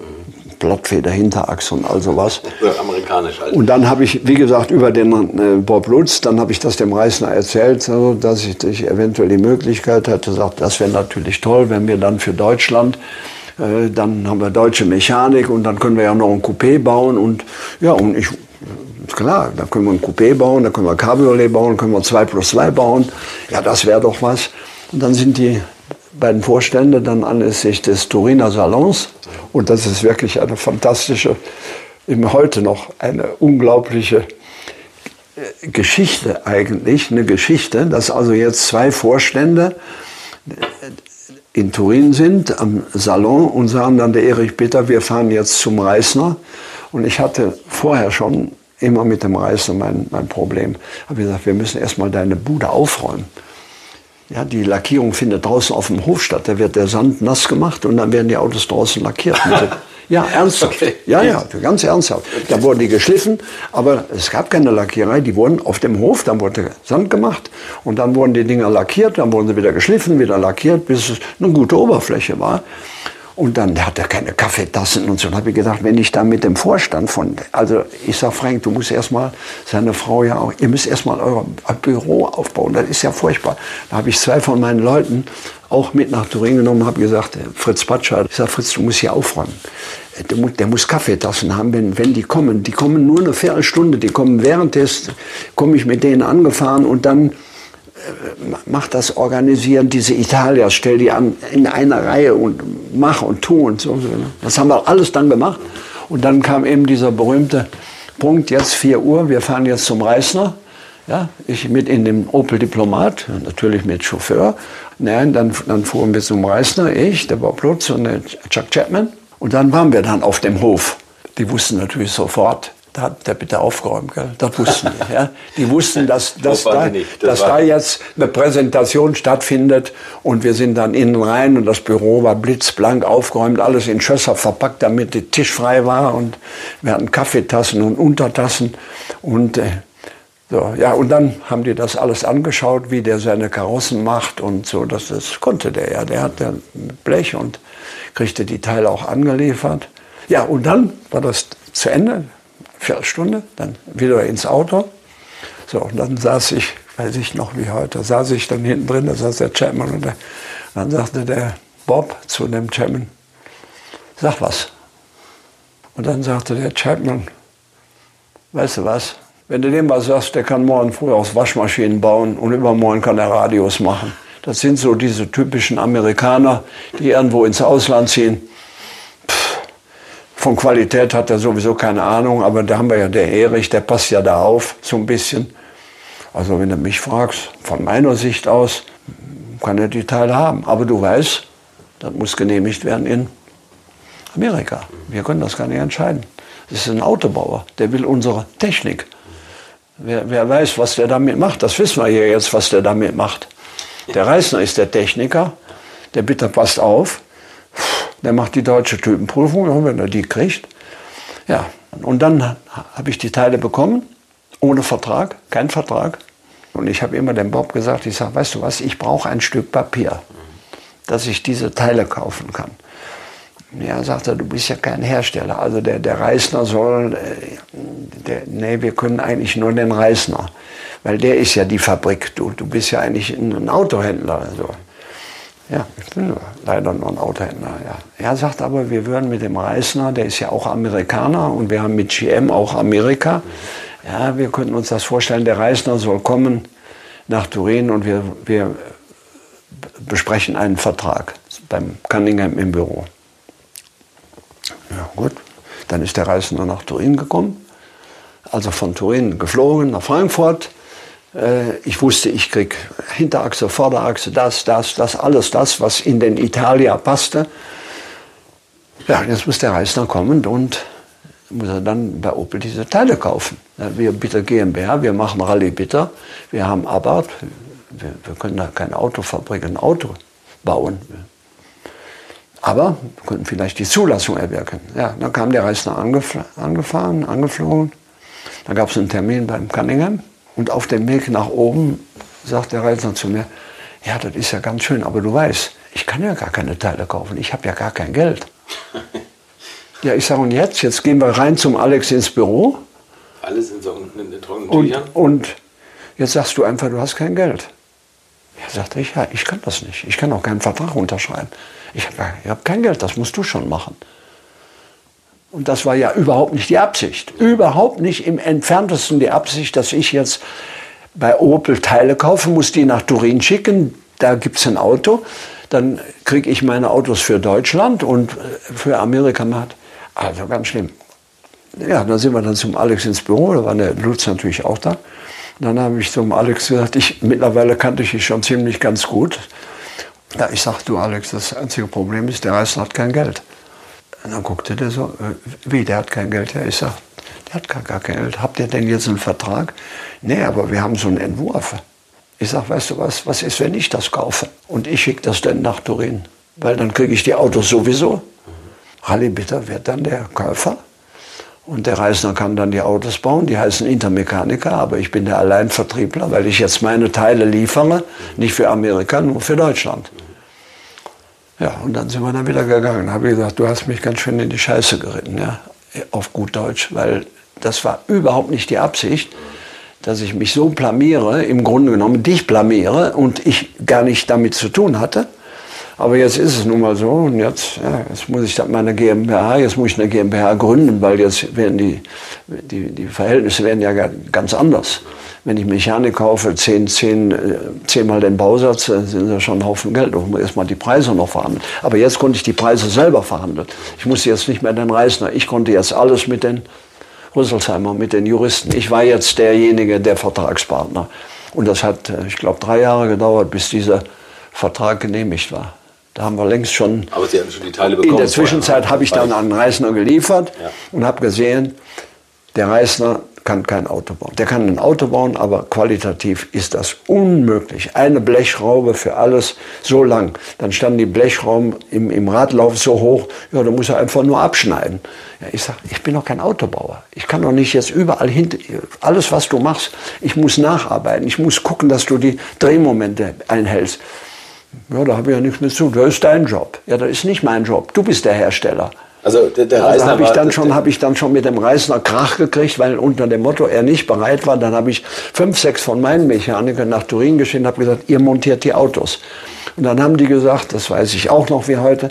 Blattfeder, Hinterachse und all sowas. amerikanisch halt. Und dann habe ich, wie gesagt, über den äh, Bob Lutz, dann habe ich das dem Reisner erzählt, also, dass ich, dass ich eventuell die Möglichkeit hatte, gesagt, das wäre natürlich toll, wenn wir dann für Deutschland äh, dann haben wir deutsche Mechanik und dann können wir ja noch ein Coupé bauen und ja, und ich, klar, da können wir ein Coupé bauen, da können wir ein Cabriolet bauen, können wir 2 plus 2 bauen. Ja, das wäre doch was. Und dann sind die beiden Vorstände dann anlässlich des Turiner Salons. Und das ist wirklich eine fantastische, eben heute noch eine unglaubliche äh, Geschichte eigentlich, eine Geschichte, dass also jetzt zwei Vorstände äh, in Turin sind am Salon und sagen dann der Erich Bitter, wir fahren jetzt zum Reisner. Und ich hatte vorher schon immer mit dem Reisner mein, mein Problem. Habe gesagt, wir müssen erstmal deine Bude aufräumen. Ja, die Lackierung findet draußen auf dem Hof statt. Da wird der Sand nass gemacht und dann werden die Autos draußen lackiert. Ja, ernsthaft. Okay. Ja, ja, ganz ernsthaft. Da wurden die geschliffen, aber es gab keine Lackierei. Die wurden auf dem Hof, dann wurde Sand gemacht und dann wurden die Dinger lackiert, dann wurden sie wieder geschliffen, wieder lackiert, bis es eine gute Oberfläche war. Und dann hatte er keine Kaffeetassen und so. Und habe ich gedacht, wenn ich da mit dem Vorstand von, also ich sag Frank, du musst erstmal, seine Frau ja auch, ihr müsst erstmal euer Büro aufbauen. Das ist ja furchtbar. Da habe ich zwei von meinen Leuten auch mit nach Turin genommen, habe gesagt, äh, Fritz Patscher, ich sag Fritz, du musst hier aufräumen. Äh, der muss, der muss Kaffeetassen haben, wenn, wenn die kommen. Die kommen nur eine Viertelstunde, die kommen während des, komme ich mit denen angefahren und dann mach das organisieren, diese Italier, stell die an in eine Reihe und mach und tu und so. Das haben wir alles dann gemacht. Und dann kam eben dieser berühmte Punkt, jetzt 4 Uhr, wir fahren jetzt zum Reisner. Ja, ich mit in dem Opel Diplomat, natürlich mit Chauffeur. Nein, dann, dann fuhren wir zum Reisner, ich, der Bob Lutz und der Chuck Chapman. Und dann waren wir dann auf dem Hof. Die wussten natürlich sofort, da hat der bitte aufgeräumt, gell? Das wussten die. Ja? Die wussten, dass, dass, da, das dass da jetzt eine Präsentation stattfindet und wir sind dann innen rein und das Büro war blitzblank aufgeräumt, alles in Schösser verpackt, damit der Tisch frei war und wir hatten Kaffeetassen und Untertassen und äh, so, ja, und dann haben die das alles angeschaut, wie der seine Karossen macht und so. Das, das konnte der ja. Der hat ja Blech und kriegte die Teile auch angeliefert. Ja, und dann war das zu Ende. Viertelstunde, dann wieder ins Auto. So, und dann saß ich, weiß ich noch wie heute, saß ich dann hinten drin, da saß der Chapman und der, dann sagte der Bob zu dem Chapman, sag was. Und dann sagte der Chapman, weißt du was, wenn du dem was sagst, der kann morgen früh aus Waschmaschinen bauen und übermorgen kann er Radios machen. Das sind so diese typischen Amerikaner, die irgendwo ins Ausland ziehen von Qualität hat er sowieso keine Ahnung, aber da haben wir ja der Erich, der passt ja da auf, so ein bisschen. Also wenn du mich fragst, von meiner Sicht aus, kann er die Teile haben. Aber du weißt, das muss genehmigt werden in Amerika. Wir können das gar nicht entscheiden. Das ist ein Autobauer, der will unsere Technik. Wer, wer weiß, was der damit macht, das wissen wir hier jetzt, was der damit macht. Der Reisner ist der Techniker, der Bitter passt auf, der macht die deutsche Typenprüfung, wenn er die kriegt. Ja, und dann habe ich die Teile bekommen, ohne Vertrag, kein Vertrag. Und ich habe immer dem Bob gesagt, ich sage, weißt du was, ich brauche ein Stück Papier, dass ich diese Teile kaufen kann. Ja, sagt er, du bist ja kein Hersteller. Also der, der Reisner soll, äh, der, nee, wir können eigentlich nur den Reisner. Weil der ist ja die Fabrik. Du, du bist ja eigentlich ein Autohändler. Also. Ja, leider nur ein Autohändler. Ja. Er sagt aber, wir würden mit dem Reisner, der ist ja auch Amerikaner und wir haben mit GM auch Amerika. Ja, wir könnten uns das vorstellen, der Reisner soll kommen nach Turin und wir, wir besprechen einen Vertrag beim Cunningham im Büro. Ja, gut. Dann ist der Reisner nach Turin gekommen, also von Turin geflogen nach Frankfurt ich wusste, ich krieg Hinterachse, Vorderachse, das, das, das, alles das, was in den Italia passte. Ja, jetzt muss der Reisner kommen und muss er dann bei Opel diese Teile kaufen. Wir Bitter GmbH, wir machen Rallye Bitter, wir haben Abarth, wir, wir können da keine Autofabrik, ein Auto bauen. Aber wir könnten vielleicht die Zulassung erwirken. Ja, dann kam der Reisner angefahren, angeflogen. Dann gab es einen Termin beim Cunningham. Und auf dem Weg nach oben sagt der Reisner zu mir, ja, das ist ja ganz schön, aber du weißt, ich kann ja gar keine Teile kaufen, ich habe ja gar kein Geld. ja, ich sage, und jetzt? Jetzt gehen wir rein zum Alex ins Büro. Alles in so in trockenen Tüchern? Und, jetzt sagst du einfach, du hast kein Geld. Ja, sagte ich, ja, ich kann das nicht. Ich kann auch keinen Vertrag unterschreiben. Ich habe hab kein Geld, das musst du schon machen. Und das war ja überhaupt nicht die Absicht. Überhaupt nicht im entferntesten die Absicht, dass ich jetzt bei Opel Teile kaufen muss, die nach Turin schicken. Da gibt es ein Auto. Dann kriege ich meine Autos für Deutschland und für Amerika. Also ganz schlimm. Ja, dann sind wir dann zum Alex ins Büro. Da war der Lutz natürlich auch da. Dann habe ich zum Alex gesagt, ich, mittlerweile kannte ich dich schon ziemlich ganz gut. Ja, ich sage, du Alex, das einzige Problem ist, der Reisner hat kein Geld. Und dann guckte der so, äh, wie, der hat kein Geld? Ja, ich sag, der hat gar, gar kein Geld. Habt ihr denn jetzt einen Vertrag? Nee, aber wir haben so einen Entwurf. Ich sag, weißt du was, was ist, wenn ich das kaufe? Und ich schicke das dann nach Turin. Weil dann kriege ich die Autos sowieso. Hallibitter wird dann der Käufer. Und der Reisner kann dann die Autos bauen, die heißen Intermechaniker, aber ich bin der Alleinvertriebler, weil ich jetzt meine Teile liefere, nicht für Amerika, nur für Deutschland. Ja, und dann sind wir dann wieder gegangen. Habe ich gesagt, du hast mich ganz schön in die Scheiße geritten, ja, auf gut Deutsch, weil das war überhaupt nicht die Absicht, dass ich mich so blamiere, im Grunde genommen dich blamiere und ich gar nicht damit zu tun hatte. Aber jetzt ist es nun mal so und jetzt, ja, jetzt muss ich meine GmbH, jetzt muss ich eine GmbH gründen, weil jetzt werden die, die, die Verhältnisse werden ja ganz anders. Wenn ich Mechanik kaufe, zehn, zehn, äh, zehnmal den Bausatz, sind das schon ein Haufen Geld. Da muss man erstmal die Preise noch verhandeln. Aber jetzt konnte ich die Preise selber verhandeln. Ich musste jetzt nicht mehr den Reisner. Ich konnte jetzt alles mit den Rüsselsheimer, mit den Juristen. Ich war jetzt derjenige, der Vertragspartner. Und das hat, äh, ich glaube, drei Jahre gedauert, bis dieser Vertrag genehmigt war. Da haben wir längst schon. Aber Sie hatten schon die Teile bekommen. In der Zwischenzeit habe ich dann an Reisner geliefert ja. und habe gesehen, der Reisner kann kein Auto bauen. Der kann ein Auto bauen, aber qualitativ ist das unmöglich. Eine Blechschraube für alles so lang. Dann standen die Blechschrauben im, im Radlauf so hoch, ja, da muss er einfach nur abschneiden. Ja, ich sage, ich bin doch kein Autobauer. Ich kann doch nicht jetzt überall hinter, alles was du machst, ich muss nacharbeiten. Ich muss gucken, dass du die Drehmomente einhältst. Ja, da habe ich ja nichts mit zu tun. Das ist dein Job. Ja, das ist nicht mein Job. Du bist der Hersteller. Also der, der also habe ich dann schon habe ich dann schon mit dem Reisner Krach gekriegt, weil unter dem Motto er nicht bereit war. Dann habe ich fünf, sechs von meinen Mechanikern nach Turin geschickt und habe gesagt, ihr montiert die Autos. Und dann haben die gesagt, das weiß ich auch noch wie heute,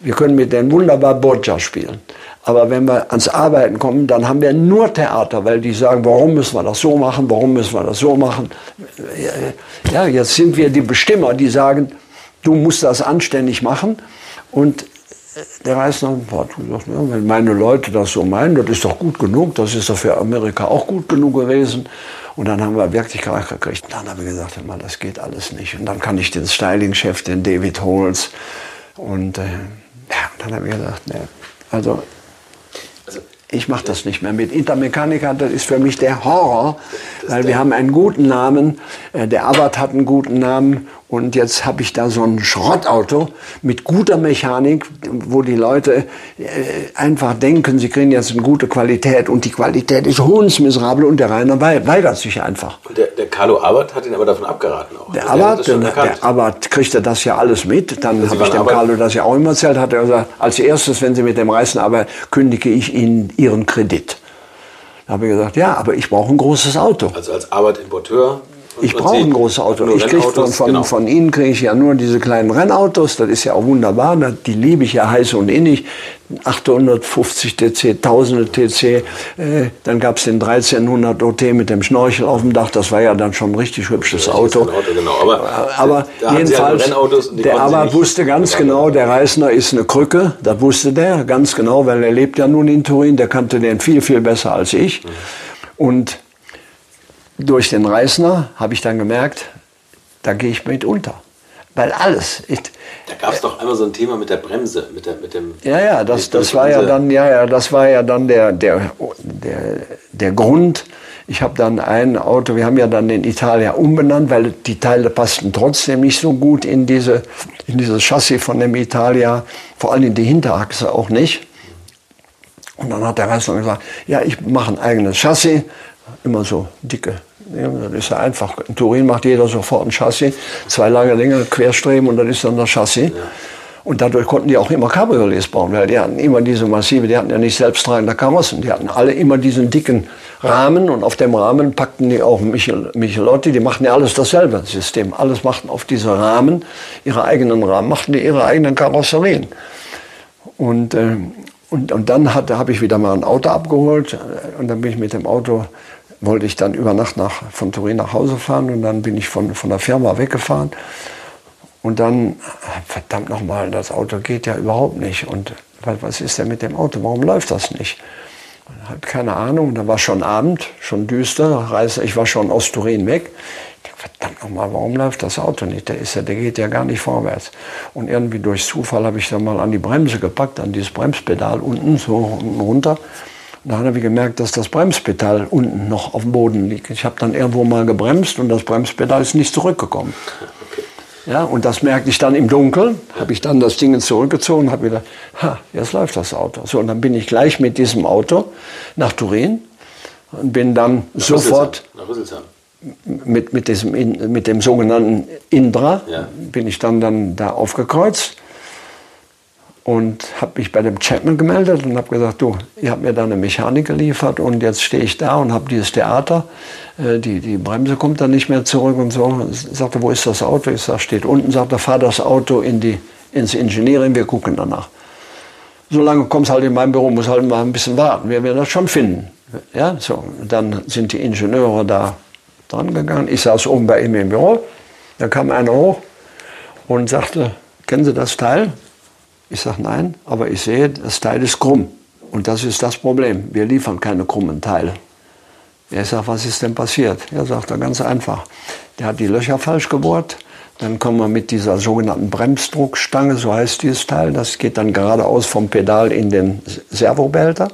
wir können mit denen wunderbar Boccia spielen. Aber wenn wir ans Arbeiten kommen, dann haben wir nur Theater, weil die sagen, warum müssen wir das so machen, warum müssen wir das so machen. Ja, jetzt sind wir die Bestimmer, die sagen, du musst das anständig machen. Und der Reisner hat gesagt, ja, wenn meine Leute das so meinen, das ist doch gut genug, das ist doch für Amerika auch gut genug gewesen. Und dann haben wir wirklich Krach gekriegt. Dann habe ich gesagt, das geht alles nicht. Und dann kann ich den Styling-Chef, den David Holes, und äh, ja, dann habe ich gesagt, ne, also ich mache das nicht mehr. Mit Intermechaniker, das ist für mich der Horror, weil wir haben einen guten Namen, äh, der Abarth hat einen guten Namen und jetzt habe ich da so ein Schrottauto mit guter Mechanik, wo die Leute äh, einfach denken, sie kriegen jetzt eine gute Qualität und die Qualität ist hundsmiserabel und der Rainer weigert sich einfach. Und der, der Carlo Abarth hat ihn aber davon abgeraten auch. Der also Abarth, der, der Abarth kriegte das ja alles mit. Dann habe ich dem Carlo das ja auch immer erzählt, hat er gesagt, als erstes, wenn Sie mit dem Reisen aber kündige ich Ihnen Ihren Kredit. Da habe ich gesagt, ja, aber ich brauche ein großes Auto. Also als Arbeitsimporteur ich brauche ein großes Auto. Ich krieg von, von, genau. von Ihnen kriege ich ja nur diese kleinen Rennautos. Das ist ja auch wunderbar. Die liebe ich ja heiß und innig. 850 TC, 1000 TC. Äh, dann gab es den 1300 OT mit dem Schnorchel auf dem Dach. Das war ja dann schon ein richtig hübsches Auto. Auto genau. Aber, äh, aber jedenfalls, der aber wusste ganz genau, der Reisner ist eine Krücke. Das wusste der ganz genau, weil er lebt ja nun in Turin. Der kannte den viel, viel besser als ich. Mhm. Und durch den Reisner habe ich dann gemerkt, da gehe ich mit unter. Weil alles. Ich, da gab es doch einmal so ein Thema mit der Bremse, mit, der, mit dem. Ja, ja, das, das war ja dann, ja, ja, das war ja dann der, der, der, der Grund. Ich habe dann ein Auto, wir haben ja dann den Italia umbenannt, weil die Teile passten trotzdem nicht so gut in, diese, in dieses Chassis von dem Italia, vor allem in die Hinterachse auch nicht. Und dann hat der Reisner gesagt, ja, ich mache ein eigenes Chassis, immer so dicke das ist ja einfach. In Turin macht jeder sofort ein Chassis, zwei Lager länger Querstreben und dann ist dann das Chassis. Ja. Und dadurch konnten die auch immer Cabriolets bauen, weil die hatten immer diese massive, die hatten ja nicht selbsttragende Karossen, die hatten alle immer diesen dicken Rahmen und auf dem Rahmen packten die auch Michel, Michelotti, die machten ja alles dasselbe System, alles machten auf diese Rahmen, ihre eigenen Rahmen, machten die ihre eigenen Karosserien. Und, äh, und, und dann habe ich wieder mal ein Auto abgeholt äh, und dann bin ich mit dem Auto wollte ich dann über Nacht nach, von Turin nach Hause fahren und dann bin ich von, von der Firma weggefahren. Und dann, verdammt nochmal, das Auto geht ja überhaupt nicht. Und was ist denn mit dem Auto? Warum läuft das nicht? Ich habe keine Ahnung. Da war schon Abend, schon düster. Ich war schon aus Turin weg. Verdammt nochmal, warum läuft das Auto nicht? Der, ist ja, der geht ja gar nicht vorwärts. Und irgendwie durch Zufall habe ich dann mal an die Bremse gepackt, an dieses Bremspedal unten, so unten runter. Dann habe ich gemerkt, dass das Bremspedal unten noch auf dem Boden liegt. Ich habe dann irgendwo mal gebremst und das Bremspedal ist nicht zurückgekommen. Ja, und das merkte ich dann im Dunkeln, habe ich dann das Ding zurückgezogen, habe gedacht, ha, jetzt läuft das Auto. So, und dann bin ich gleich mit diesem Auto nach Turin und bin dann nach sofort mit, mit, diesem, mit dem sogenannten Indra, ja. bin ich dann, dann da aufgekreuzt und habe mich bei dem Chapman gemeldet und habe gesagt, du, ihr habt mir da eine Mechanik geliefert und jetzt stehe ich da und habe dieses Theater, äh, die, die Bremse kommt dann nicht mehr zurück und so. Sagte, wo ist das Auto? Ich sage, steht unten. Sagte, fahr das Auto in die, ins Engineering, wir gucken danach. Solange kommst halt in mein Büro, muss halt mal ein bisschen warten. Wir werden das schon finden. Ja, so. Dann sind die Ingenieure da dran gegangen. Ich saß oben bei ihm im Büro. Da kam einer hoch und sagte, kennen Sie das Teil? Ich sage nein, aber ich sehe, das Teil ist krumm. Und das ist das Problem. Wir liefern keine krummen Teile. Er sagt, was ist denn passiert? Er sagt, ganz einfach. Der hat die Löcher falsch gebohrt. Dann kommen wir mit dieser sogenannten Bremsdruckstange, so heißt dieses Teil. Das geht dann geradeaus vom Pedal in den Servobehälter.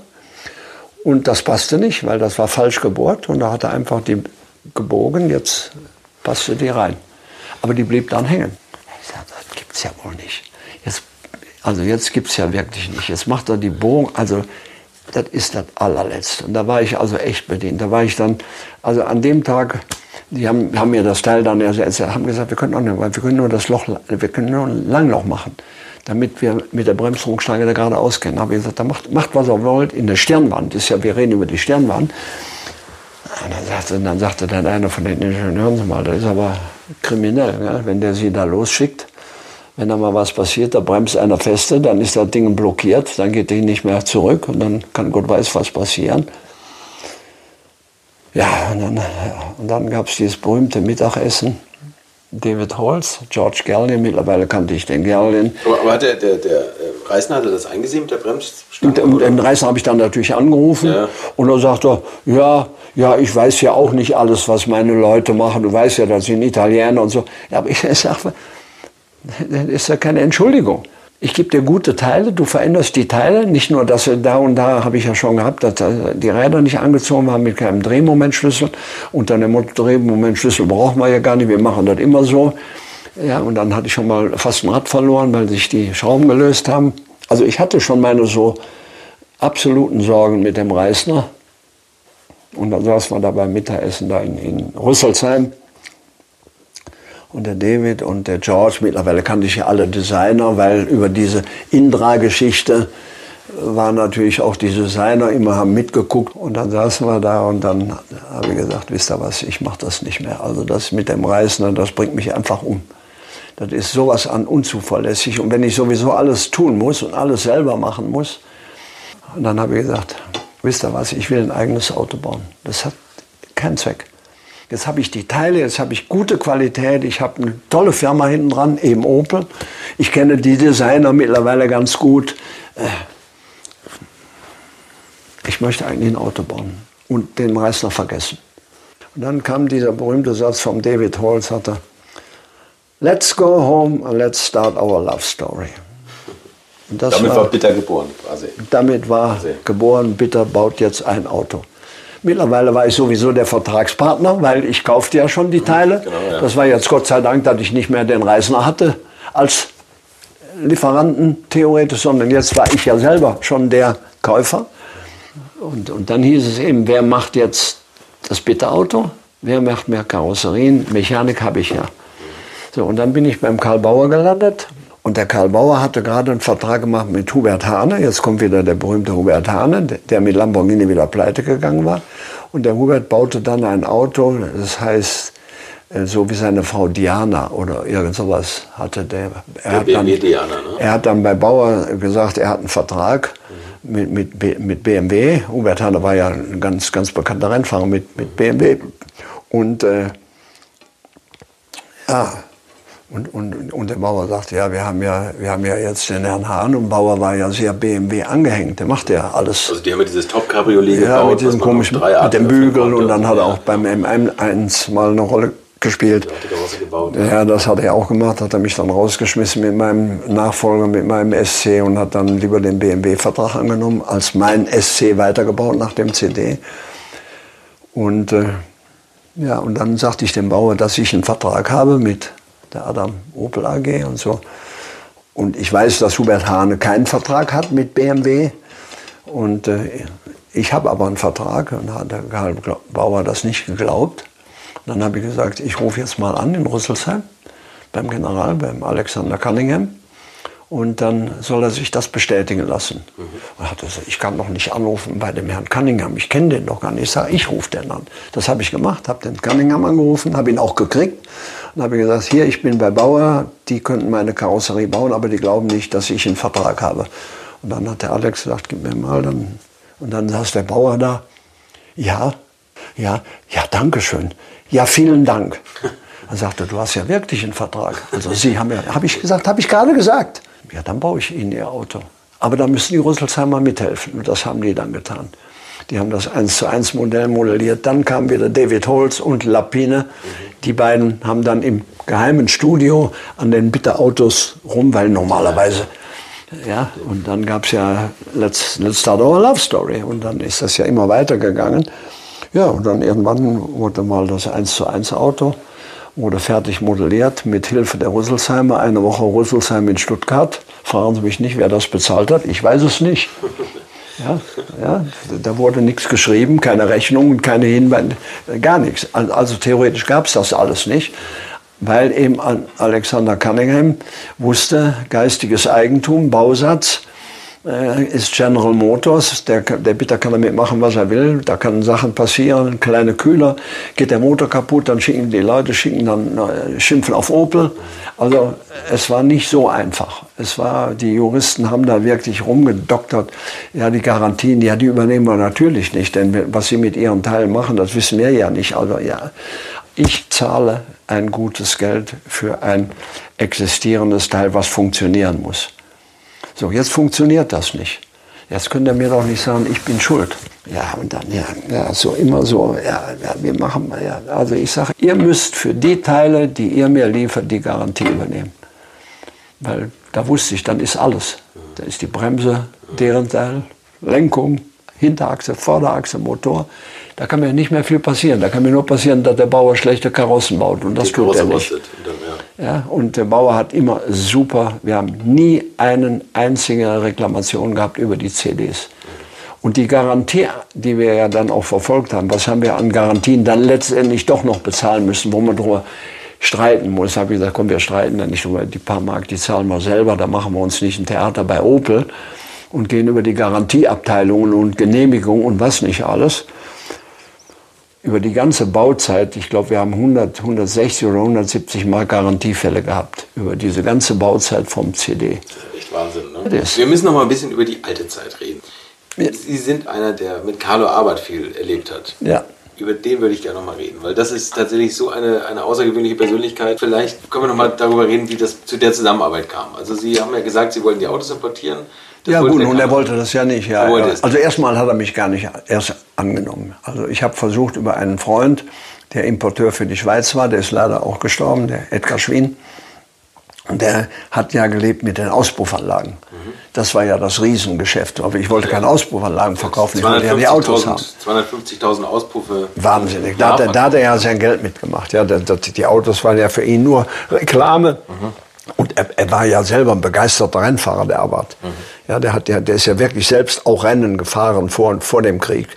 Und das passte nicht, weil das war falsch gebohrt. Und da hat er einfach die gebogen, jetzt passte die rein. Aber die blieb dann hängen. Ich sage, das gibt's ja wohl nicht. Jetzt also jetzt gibt es ja wirklich nicht. Jetzt macht er die Bohrung, also das ist das allerletzte. Und da war ich also echt bedient. Da war ich dann, also an dem Tag, die haben, haben mir das Teil dann ersetzt, haben gesagt, wir können, auch nicht, wir können nur das Loch, wir können nur ein Langloch machen, damit wir mit der Bremsdruckstange da gerade auskennen. Habe ich gesagt, dann macht, macht was ihr wollt in der Stirnwand. ist ja, wir reden über die Stirnwand. Und dann sagte, dann sagte dann einer von den Ingenieuren, mal, das ist aber kriminell, wenn der sie da losschickt wenn da mal was passiert, da bremst einer feste, dann ist das Ding blockiert, dann geht die nicht mehr zurück und dann kann Gott weiß was passieren. Ja, und dann, und dann gab es dieses berühmte Mittagessen. David Holz, George Gerlin, mittlerweile kannte ich den Gerlin. Aber, aber hat der, der, der Reisner hatte das eingesehen mit der Bremsstange? Und, den Reisner habe ich dann natürlich angerufen ja. und er sagte, ja, ja, ich weiß ja auch nicht alles, was meine Leute machen. Du weißt ja, das sind Italiener und so. Ja, aber ich sage, das ist ja keine Entschuldigung. Ich gebe dir gute Teile, du veränderst die Teile, nicht nur, dass da und da habe ich ja schon gehabt, dass die Räder nicht angezogen waren mit keinem Drehmomentschlüssel und dann den Drehmomentschlüssel brauchen wir ja gar nicht, wir machen das immer so. Ja, und dann hatte ich schon mal fast ein Rad verloren, weil sich die Schrauben gelöst haben. Also ich hatte schon meine so absoluten Sorgen mit dem Reißner. Und dann saßen wir da beim Mittagessen da in, in Rüsselsheim und der David und der George. Mittlerweile kannte ich ja alle Designer, weil über diese Indra-Geschichte waren natürlich auch die Designer immer haben mitgeguckt und dann saßen wir da und dann habe ich gesagt, wisst ihr was, ich mache das nicht mehr. Also das mit dem Reisen, das bringt mich einfach um. Das ist sowas an unzuverlässig und wenn ich sowieso alles tun muss und alles selber machen muss, dann habe ich gesagt, wisst ihr was, ich will ein eigenes Auto bauen. Das hat keinen Zweck. Jetzt habe ich die Teile, jetzt habe ich gute Qualität, ich habe eine tolle Firma hinten dran, eben Opel. Ich kenne die Designer mittlerweile ganz gut. Äh, ich möchte eigentlich ein Auto bauen und den Meister vergessen. Und dann kam dieser berühmte Satz von David Hall, sagte, Let's go home and let's start our love story. damit war, war Bitter geboren quasi. Damit war quasi. geboren, Bitter baut jetzt ein Auto. Mittlerweile war ich sowieso der Vertragspartner, weil ich kaufte ja schon die Teile. Genau, ja. Das war jetzt Gott sei Dank, dass ich nicht mehr den Reisner hatte als Lieferanten theoretisch, sondern jetzt war ich ja selber schon der Käufer. Und, und dann hieß es eben, wer macht jetzt das Bitterauto? Wer macht mehr Karosserien? Mechanik habe ich ja. So, und dann bin ich beim Karl Bauer gelandet und der Karl Bauer hatte gerade einen Vertrag gemacht mit Hubert Hane. Jetzt kommt wieder der berühmte Hubert Hane, der mit Lamborghini wieder pleite gegangen war. Und der Hubert baute dann ein Auto, das heißt, äh, so wie seine Frau Diana oder irgend sowas hatte der. Er, hat, dann, Diana, ne? er hat dann bei Bauer gesagt, er hat einen Vertrag mit, mit, mit BMW. Hubert Hane war ja ein ganz, ganz bekannter Rennfahrer mit, mit BMW. Und äh, ja, und, und, und der Bauer sagte, ja, wir haben ja, wir haben ja jetzt den Herrn Hahn und Bauer war ja sehr BMW angehängt. Der macht ja alles. Also die haben ja dieses Top-Cabriolet ja, gebaut. mit diesem komischen, mit dem Bügel und dann hat er auch beim M1 mal eine Rolle gespielt. Gebaut, ja. ja, das hat er auch gemacht, hat er mich dann rausgeschmissen mit meinem Nachfolger, mit meinem SC und hat dann lieber den BMW-Vertrag angenommen, als mein SC weitergebaut nach dem CD. Und äh, ja, und dann sagte ich dem Bauer, dass ich einen Vertrag habe mit der Adam Opel AG und so. Und ich weiß, dass Hubert Hane keinen Vertrag hat mit BMW. Und äh, ich habe aber einen Vertrag und hat der Karl Bauer das nicht geglaubt. Und dann habe ich gesagt, ich rufe jetzt mal an in Rüsselsheim beim General, beim Alexander Cunningham. Und dann soll er sich das bestätigen lassen. Mhm. Und hat gesagt, ich kann doch nicht anrufen bei dem Herrn Cunningham, ich kenne den doch gar nicht. Ich sage, ich rufe den an. Das habe ich gemacht, habe den Cunningham angerufen, habe ihn auch gekriegt. Und habe gesagt, hier, ich bin bei Bauer, die könnten meine Karosserie bauen, aber die glauben nicht, dass ich einen Vertrag habe. Und dann hat der Alex gesagt, gib mir mal. Dann, und dann saß der Bauer da. Ja, ja, ja, danke schön. Ja, vielen Dank. Dann sagte, du hast ja wirklich einen Vertrag. Also Sie haben ja, habe ich gesagt, habe ich gerade gesagt. Ja, dann baue ich Ihnen Ihr Auto. Aber da müssen die Rüsselsheimer mithelfen. Und das haben die dann getan. Die haben das 1 zu 1 Modell modelliert. Dann kam wieder David Holz und Lapine. Die beiden haben dann im geheimen Studio an den Bitterautos rum, weil normalerweise, ja, und dann gab es ja Let's, Let's Start Our Love Story. Und dann ist das ja immer weitergegangen. Ja, und dann irgendwann wurde mal das 1 zu 1 Auto wurde fertig modelliert mit Hilfe der Rüsselsheimer. Eine Woche Rüsselsheim in Stuttgart. Fragen Sie mich nicht, wer das bezahlt hat. Ich weiß es nicht. Ja, ja, da wurde nichts geschrieben, keine Rechnungen, keine Hinweise, gar nichts. Also theoretisch gab es das alles nicht, weil eben Alexander Cunningham wusste, geistiges Eigentum, Bausatz, ist General Motors. Der, der Bitter kann damit machen, was er will. Da können Sachen passieren, kleine Kühler, geht der Motor kaputt, dann schicken die Leute, schicken dann äh, schimpfen auf Opel. Also es war nicht so einfach. Es war, die Juristen haben da wirklich rumgedoktert. Ja, die Garantien, ja, die übernehmen wir natürlich nicht, denn was sie mit ihren Teilen machen, das wissen wir ja nicht. Also ja, ich zahle ein gutes Geld für ein existierendes Teil, was funktionieren muss. So, jetzt funktioniert das nicht. Jetzt könnt ihr mir doch nicht sagen, ich bin schuld. Ja, und dann, ja, ja so immer so, ja, ja wir machen, ja, also ich sage, ihr müsst für die Teile, die ihr mir liefert, die Garantie übernehmen. Weil da wusste ich, dann ist alles. Da ist die Bremse, deren Teil, Lenkung, Hinterachse, Vorderachse, Motor. Da kann mir nicht mehr viel passieren. Da kann mir nur passieren, dass der Bauer schlechte Karossen baut. Und das die tut er nicht. Ja, und der Bauer hat immer super, wir haben nie eine einzige Reklamation gehabt über die CDs. Und die Garantie, die wir ja dann auch verfolgt haben, was haben wir an Garantien dann letztendlich doch noch bezahlen müssen, wo man darüber streiten muss. Da habe ich gesagt, komm, wir streiten dann nicht über die paar Mark, die zahlen wir selber, da machen wir uns nicht ein Theater bei Opel und gehen über die Garantieabteilungen und Genehmigung und was nicht alles über die ganze Bauzeit, ich glaube, wir haben 100, 160 oder 170 Mal Garantiefälle gehabt. Über diese ganze Bauzeit vom CD. Das ist echt Wahnsinn, ne? Wir müssen noch mal ein bisschen über die alte Zeit reden. Sie sind einer, der mit Carlo Arbeit viel erlebt hat. Ja. Über den würde ich gerne noch mal reden, weil das ist tatsächlich so eine, eine außergewöhnliche Persönlichkeit. Vielleicht können wir noch mal darüber reden, wie das zu der Zusammenarbeit kam. Also Sie haben ja gesagt, Sie wollten die Autos importieren. Ja gut, und er wollte das ja nicht. Ja, ja. Also erstmal hat er mich gar nicht erst angenommen. Also ich habe versucht über einen Freund, der Importeur für die Schweiz war, der ist leider auch gestorben, der Edgar Schwien. Und der hat ja gelebt mit den Auspuffanlagen. Mhm. Das war ja das Riesengeschäft. Aber ich wollte keine Auspuffanlagen verkaufen, ich wollte ja die Autos haben. 250.000 Auspuffe. Wahnsinnig. Da hat, er, da hat er ja sein Geld mitgemacht. Ja, die Autos waren ja für ihn nur Reklame. Mhm. Und er, er, war ja selber ein begeisterter Rennfahrer, der Abbott. Mhm. Ja, der, hat, der, der ist ja wirklich selbst auch Rennen gefahren vor, vor dem Krieg.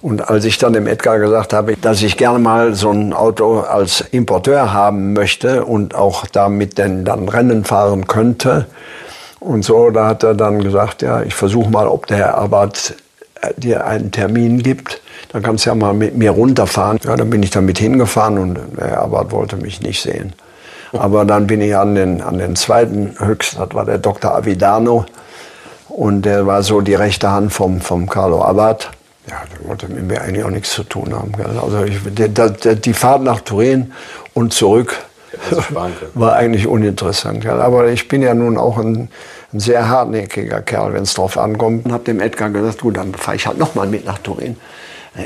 Und als ich dann dem Edgar gesagt habe, dass ich gerne mal so ein Auto als Importeur haben möchte und auch damit denn dann Rennen fahren könnte und so, da hat er dann gesagt, ja, ich versuche mal, ob der Herr Abbott äh, dir einen Termin gibt. Dann kannst du ja mal mit mir runterfahren. Ja, dann bin ich damit hingefahren und der Herr Abbott wollte mich nicht sehen. Aber dann bin ich an den, an den zweiten höchsten, das war der Dr. Avidano. Und der war so die rechte Hand vom, vom Carlo Abbott. Ja, der wollte mit mir eigentlich auch nichts zu tun haben. Gell? Also ich, die, die, die Fahrt nach Turin und zurück war eigentlich uninteressant. Gell? Aber ich bin ja nun auch ein, ein sehr hartnäckiger Kerl, wenn es drauf ankommt. Und habe dem Edgar gesagt, gut, dann fahre ich halt nochmal mit nach Turin.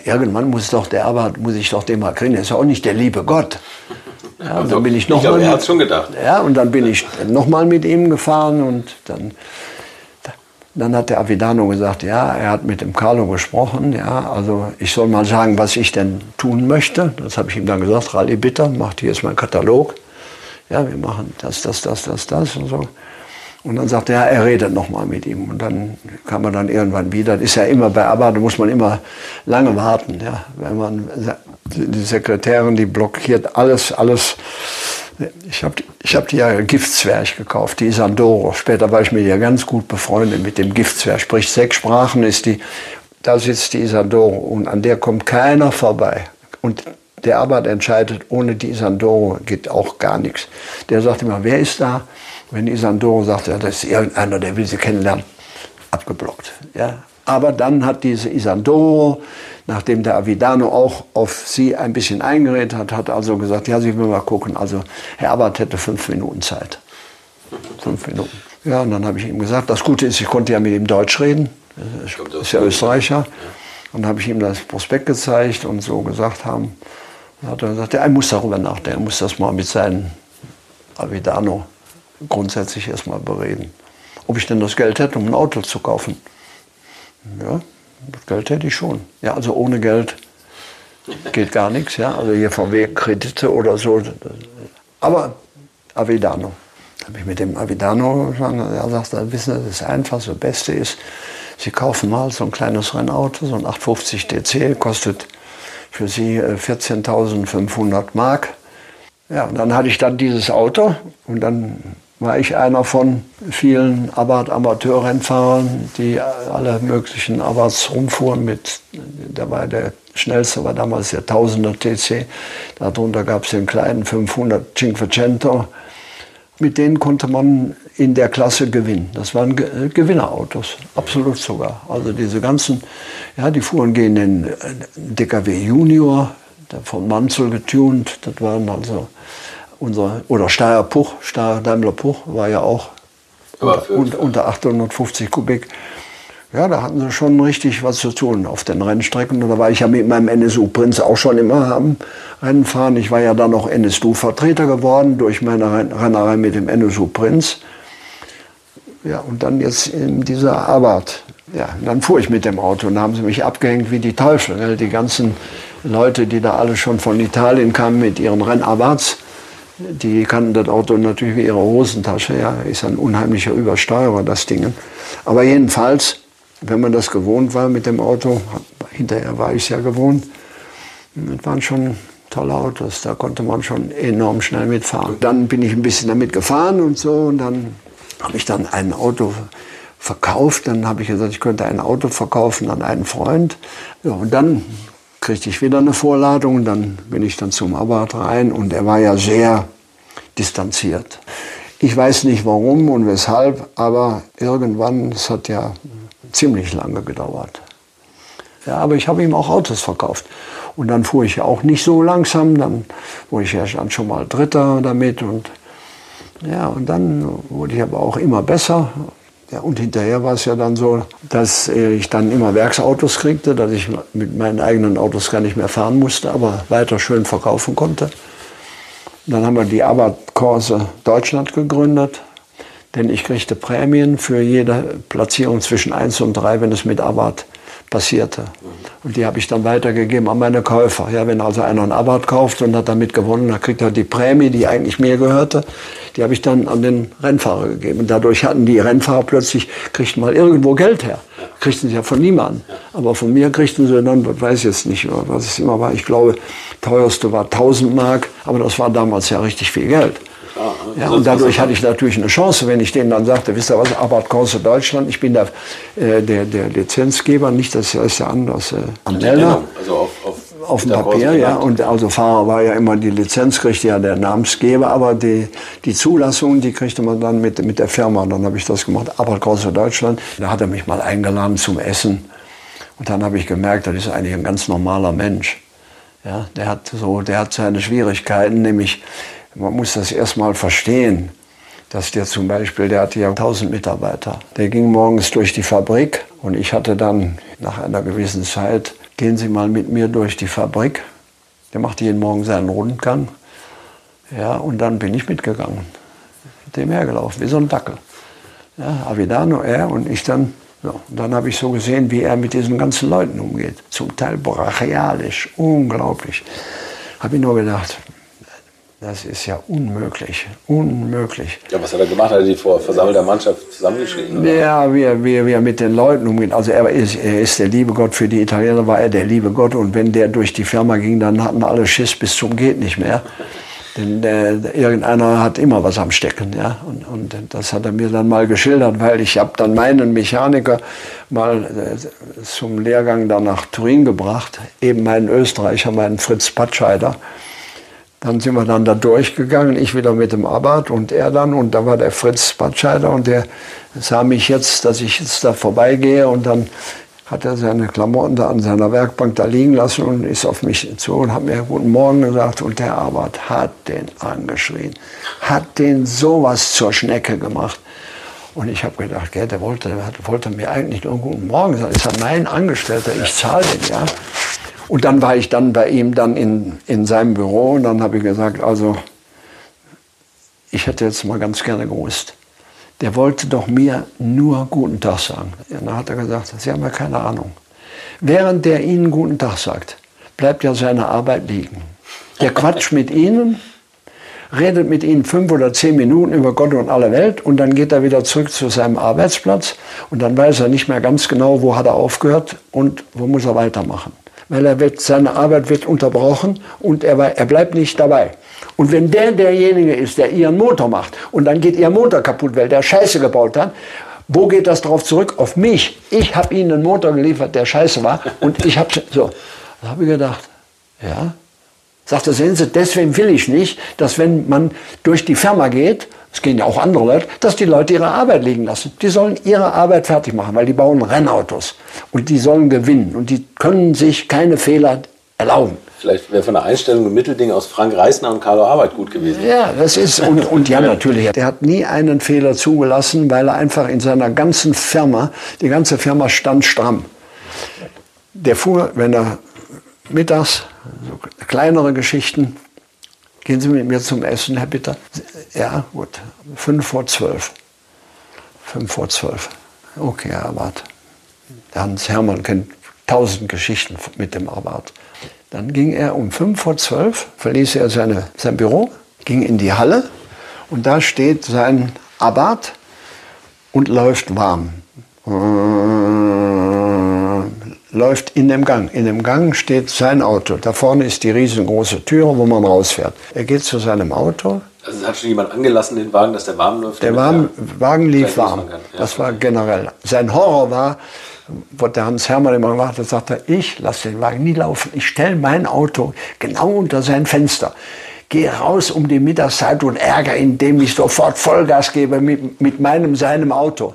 Irgendwann muss doch der Abbott, muss ich doch den mal kriegen. Er ist ja auch nicht der liebe Gott. Ja, und dann bin ich noch ich glaube, mal. Er hat schon gedacht. Ja, und dann bin ich noch mal mit ihm gefahren und dann, dann hat der Avidano gesagt, ja, er hat mit dem Carlo gesprochen, ja, also ich soll mal sagen, was ich denn tun möchte. Das habe ich ihm dann gesagt, Rally bitte, macht hier ist mein Katalog. Ja, wir machen das, das, das, das, das und so. Und dann sagte er, er redet nochmal mit ihm. Und dann kam er dann irgendwann wieder. Das ist ja immer bei ABBA, da muss man immer lange warten. Ja. Wenn man, die Sekretärin, die blockiert alles, alles. Ich habe ich hab die ja Giftzwerg gekauft, die Isandoro. Später war ich mit ihr ganz gut befreundet mit dem Giftzwerg. Spricht sechs Sprachen, ist die, da sitzt die Isandoro und an der kommt keiner vorbei. Und der Abbot entscheidet, ohne die Isandoro geht auch gar nichts. Der sagt immer, wer ist da? Wenn Isandoro sagt, ja, das ist irgendeiner, der will sie kennenlernen, abgeblockt. Ja. Aber dann hat diese Isandoro, nachdem der Avidano auch auf sie ein bisschen eingeredet hat, hat also gesagt, ja, sie will mal gucken. Also Herr Abbott hätte fünf Minuten Zeit. Fünf Minuten. Ja, und dann habe ich ihm gesagt, das Gute ist, ich konnte ja mit ihm Deutsch reden. Ich ist ja Österreicher. Und dann habe ich ihm das Prospekt gezeigt und so gesagt haben. Dann hat er gesagt, ja, er muss darüber nachdenken, er muss das mal mit seinem Avidano grundsätzlich erstmal bereden. Ob ich denn das Geld hätte, um ein Auto zu kaufen. Ja, das Geld hätte ich schon. Ja, also ohne Geld geht gar nichts. Ja, also hier VW-Kredite oder so. Aber Avidano. Habe ich mit dem Avidano gesagt, er sagt, wissen Sie, das Einfachste, das Beste ist, Sie kaufen mal so ein kleines Rennauto, so ein 850 DC, kostet für Sie 14.500 äh, Mark. Ja, und dann hatte ich dann dieses Auto und dann war ich einer von vielen Abarth-Amateurrennfahrern, die alle möglichen Abarths rumfuhren mit, der war der schnellste, war damals der 1000er TC, darunter gab es den kleinen 500 Cinquecento. Mit denen konnte man in der Klasse gewinnen. Das waren Gewinnerautos, absolut sogar. Also diese ganzen, ja, die fuhren gegen den DKW Junior, von Manzel getunt, das waren also unser, oder Steyr Puch, Steyr Daimler Puch war ja auch unter, unter 850 Kubik. Ja, da hatten sie schon richtig was zu tun auf den Rennstrecken. Und da war ich ja mit meinem NSU Prinz auch schon immer am Rennen fahren. Ich war ja dann noch NSU-Vertreter geworden durch meine Rennerei mit dem NSU Prinz. Ja, und dann jetzt in dieser Abarth. Ja, dann fuhr ich mit dem Auto und da haben sie mich abgehängt wie die Teufel. Die ganzen Leute, die da alle schon von Italien kamen mit ihren Rennabarths, die kannten das Auto natürlich wie ihre Hosentasche. Ja, ist ein unheimlicher Übersteuerer, das Ding. Aber jedenfalls, wenn man das gewohnt war mit dem Auto, hinterher war ich es ja gewohnt, das waren schon tolle Autos. Da konnte man schon enorm schnell mitfahren. Dann bin ich ein bisschen damit gefahren und so. Und dann habe ich dann ein Auto verkauft. Dann habe ich gesagt, ich könnte ein Auto verkaufen an einen Freund. Ja, und dann kriegte ich wieder eine Vorladung. Dann bin ich dann zum Abbott rein und er war ja sehr distanziert. Ich weiß nicht warum und weshalb, aber irgendwann, es hat ja ziemlich lange gedauert. Ja, aber ich habe ihm auch Autos verkauft. Und dann fuhr ich ja auch nicht so langsam, dann wurde ich ja dann schon mal Dritter damit und ja, und dann wurde ich aber auch immer besser. Ja, und hinterher war es ja dann so, dass ich dann immer Werksautos kriegte, dass ich mit meinen eigenen Autos gar nicht mehr fahren musste, aber weiter schön verkaufen konnte. Und dann haben wir die Abarth Corse Deutschland gegründet, denn ich kriegte Prämien für jede Platzierung zwischen 1 und 3, wenn es mit Abarth passierte. Und die habe ich dann weitergegeben an meine Käufer. Ja, wenn also einer einen Abarth kauft und hat damit gewonnen, dann kriegt er die Prämie, die eigentlich mir gehörte, die habe ich dann an den Rennfahrer gegeben. Und dadurch hatten die Rennfahrer plötzlich, kriegten mal irgendwo Geld her. Kriegten sie ja von niemandem. Aber von mir kriegten sie dann, ich weiß jetzt nicht, was es immer war, ich glaube, teuerste war 1000 Mark, aber das war damals ja richtig viel Geld. Ja, und dadurch hatte ich natürlich eine Chance, wenn ich denen dann sagte, wisst ihr was, Abarth Corse Deutschland, ich bin der, äh, der, der Lizenzgeber, nicht, das ist ja anders, äh, Anmelder. Also auf, auf, dem Papier, ja. Und also Fahrer war ja immer die Lizenz, kriegte ja der Namensgeber, aber die, die Zulassung, die kriegte man dann mit, mit der Firma. Dann habe ich das gemacht, Abarth Corse Deutschland. Da hat er mich mal eingeladen zum Essen. Und dann habe ich gemerkt, das ist eigentlich ein ganz normaler Mensch. Ja, der hat so, der hat seine Schwierigkeiten, nämlich man muss das erstmal verstehen, dass der zum Beispiel, der hatte ja 1000 Mitarbeiter. Der ging morgens durch die Fabrik und ich hatte dann nach einer gewissen Zeit, gehen Sie mal mit mir durch die Fabrik. Der machte jeden Morgen seinen Rundgang. Ja, und dann bin ich mitgegangen. Mit dem hergelaufen, wie so ein Dackel. Ja, Avidano, er und ich dann. Und dann habe ich so gesehen, wie er mit diesen ganzen Leuten umgeht. Zum Teil brachialisch, unglaublich. Habe ich nur gedacht, Das ist ja unmöglich. Unmöglich. Ja, was hat er gemacht? Hat er die vor versammelter Mannschaft zusammengeschrieben? Ja, wie er, wie, er, wie er mit den Leuten umgeht. Also er ist, er ist der liebe Gott. Für die Italiener war er der liebe Gott. Und wenn der durch die Firma ging, dann hatten alle Schiss bis zum geht nicht mehr. Denn äh, irgendeiner hat immer was am Stecken. Ja? Und, und das hat er mir dann mal geschildert, weil ich habe dann meinen Mechaniker mal äh, zum Lehrgang dann nach Turin gebracht. Eben meinen Österreicher, meinen Fritz Patscheider. Dann sind wir dann da durchgegangen, ich wieder mit dem Abarth und er dann. Und da war der Fritz Patscheider und der sah mich jetzt, dass ich jetzt da vorbeigehe und dann hat er seine Klamotten da an seiner Werkbank da liegen lassen und ist auf mich zu und hat mir Guten Morgen gesagt. Und der Arbeit hat den angeschrien, hat den sowas zur Schnecke gemacht. Und ich habe gedacht, gell, der wollte, der wollte mir eigentlich nur Guten Morgen sagen. Ist ja mein Angestellter, ich zahle den, ja. Und dann war ich dann bei ihm dann in, in seinem Büro und dann habe ich gesagt, also ich hätte jetzt mal ganz gerne gewusst, der wollte doch mir nur guten Tag sagen. Ja, dann hat er gesagt, Sie haben ja keine Ahnung. Während der Ihnen guten Tag sagt, bleibt ja seine Arbeit liegen. Der quatscht mit Ihnen, redet mit Ihnen fünf oder zehn Minuten über Gott und alle Welt und dann geht er wieder zurück zu seinem Arbeitsplatz und dann weiß er nicht mehr ganz genau, wo hat er aufgehört und wo muss er weitermachen. Weil er wird, seine Arbeit wird unterbrochen und er, er bleibt nicht dabei. Und wenn der derjenige ist, der ihren Motor macht und dann geht ihr Motor kaputt, weil der Scheiße gebaut hat, wo geht das darauf zurück? Auf mich. Ich habe ihnen einen Motor geliefert, der scheiße war. Und ich habe so. Da habe ich gedacht, ja. Sagte, sehen Sie, deswegen will ich nicht, dass wenn man durch die Firma geht, es gehen ja auch andere Leute, dass die Leute ihre Arbeit liegen lassen. Die sollen ihre Arbeit fertig machen, weil die bauen Rennautos. Und die sollen gewinnen. Und die können sich keine Fehler erlauben. Vielleicht wäre von der Einstellung ein Mittelding aus Frank Reisner und Carlo Arbeit gut gewesen. Ja, das ist, und, und ja, natürlich. Der hat nie einen Fehler zugelassen, weil er einfach in seiner ganzen Firma, die ganze Firma stand stramm. Der fuhr, wenn er mittags, so kleinere Geschichten, gehen Sie mit mir zum Essen, Herr Bitter? Ja, gut, fünf vor zwölf. Fünf vor zwölf. Okay, Herr Abad. Hans Hermann kennt tausend Geschichten mit dem Abad. Dann ging er um fünf vor zwölf, verließ er seine, sein Büro, ging in die Halle und da steht sein Abbat und läuft warm. Läuft in dem Gang. In dem Gang steht sein Auto. Da vorne ist die riesengroße Tür, wo man rausfährt. Er geht zu seinem Auto. Also hat schon jemand angelassen, den Wagen, dass der warm läuft? Der warm, Wagen lief warm. Ja. Das war generell. Sein Horror war, wo der Hans Hermann immer gemacht hat, sagt er, ich lasse den Wagen nie laufen. Ich stelle mein Auto genau unter sein Fenster. Gehe raus um die Mittagszeit und ärgere ihn, indem ich sofort Vollgas gebe mit, mit meinem, seinem Auto.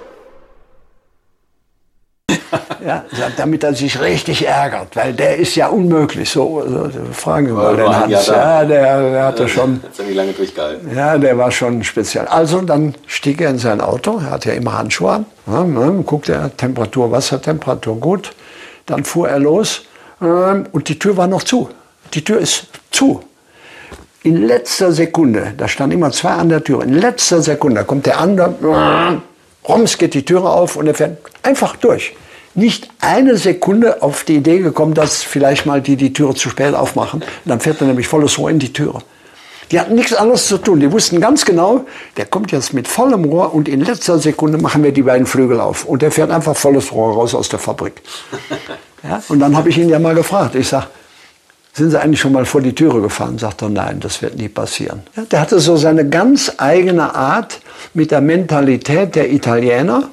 Ja, damit er sich richtig ärgert, weil der ist ja unmöglich. So, so fragen wir mal den Hans. Ja, der, der hatte schon. Hat nicht lange durchgehalten. Ja, der war schon speziell. Also dann stieg er in sein Auto. Er hatte ja immer Handschuhe an. Ja, ne, guckte er Temperatur, Wassertemperatur gut. Dann fuhr er los ähm, und die Tür war noch zu. Die Tür ist zu. In letzter Sekunde, da standen immer zwei an der Tür. In letzter Sekunde kommt der andere. Roms geht die Tür auf und er fährt einfach durch nicht eine Sekunde auf die Idee gekommen, dass vielleicht mal die die Türe zu spät aufmachen. Und dann fährt er nämlich volles Rohr in die Türe. Die hatten nichts anderes zu tun. Die wussten ganz genau, der kommt jetzt mit vollem Rohr und in letzter Sekunde machen wir die beiden Flügel auf. Und der fährt einfach volles Rohr raus aus der Fabrik. Ja? Und dann habe ich ihn ja mal gefragt. Ich sage, sind Sie eigentlich schon mal vor die Türe gefahren? Sagt er, nein, das wird nie passieren. Ja, der hatte so seine ganz eigene Art mit der Mentalität der Italiener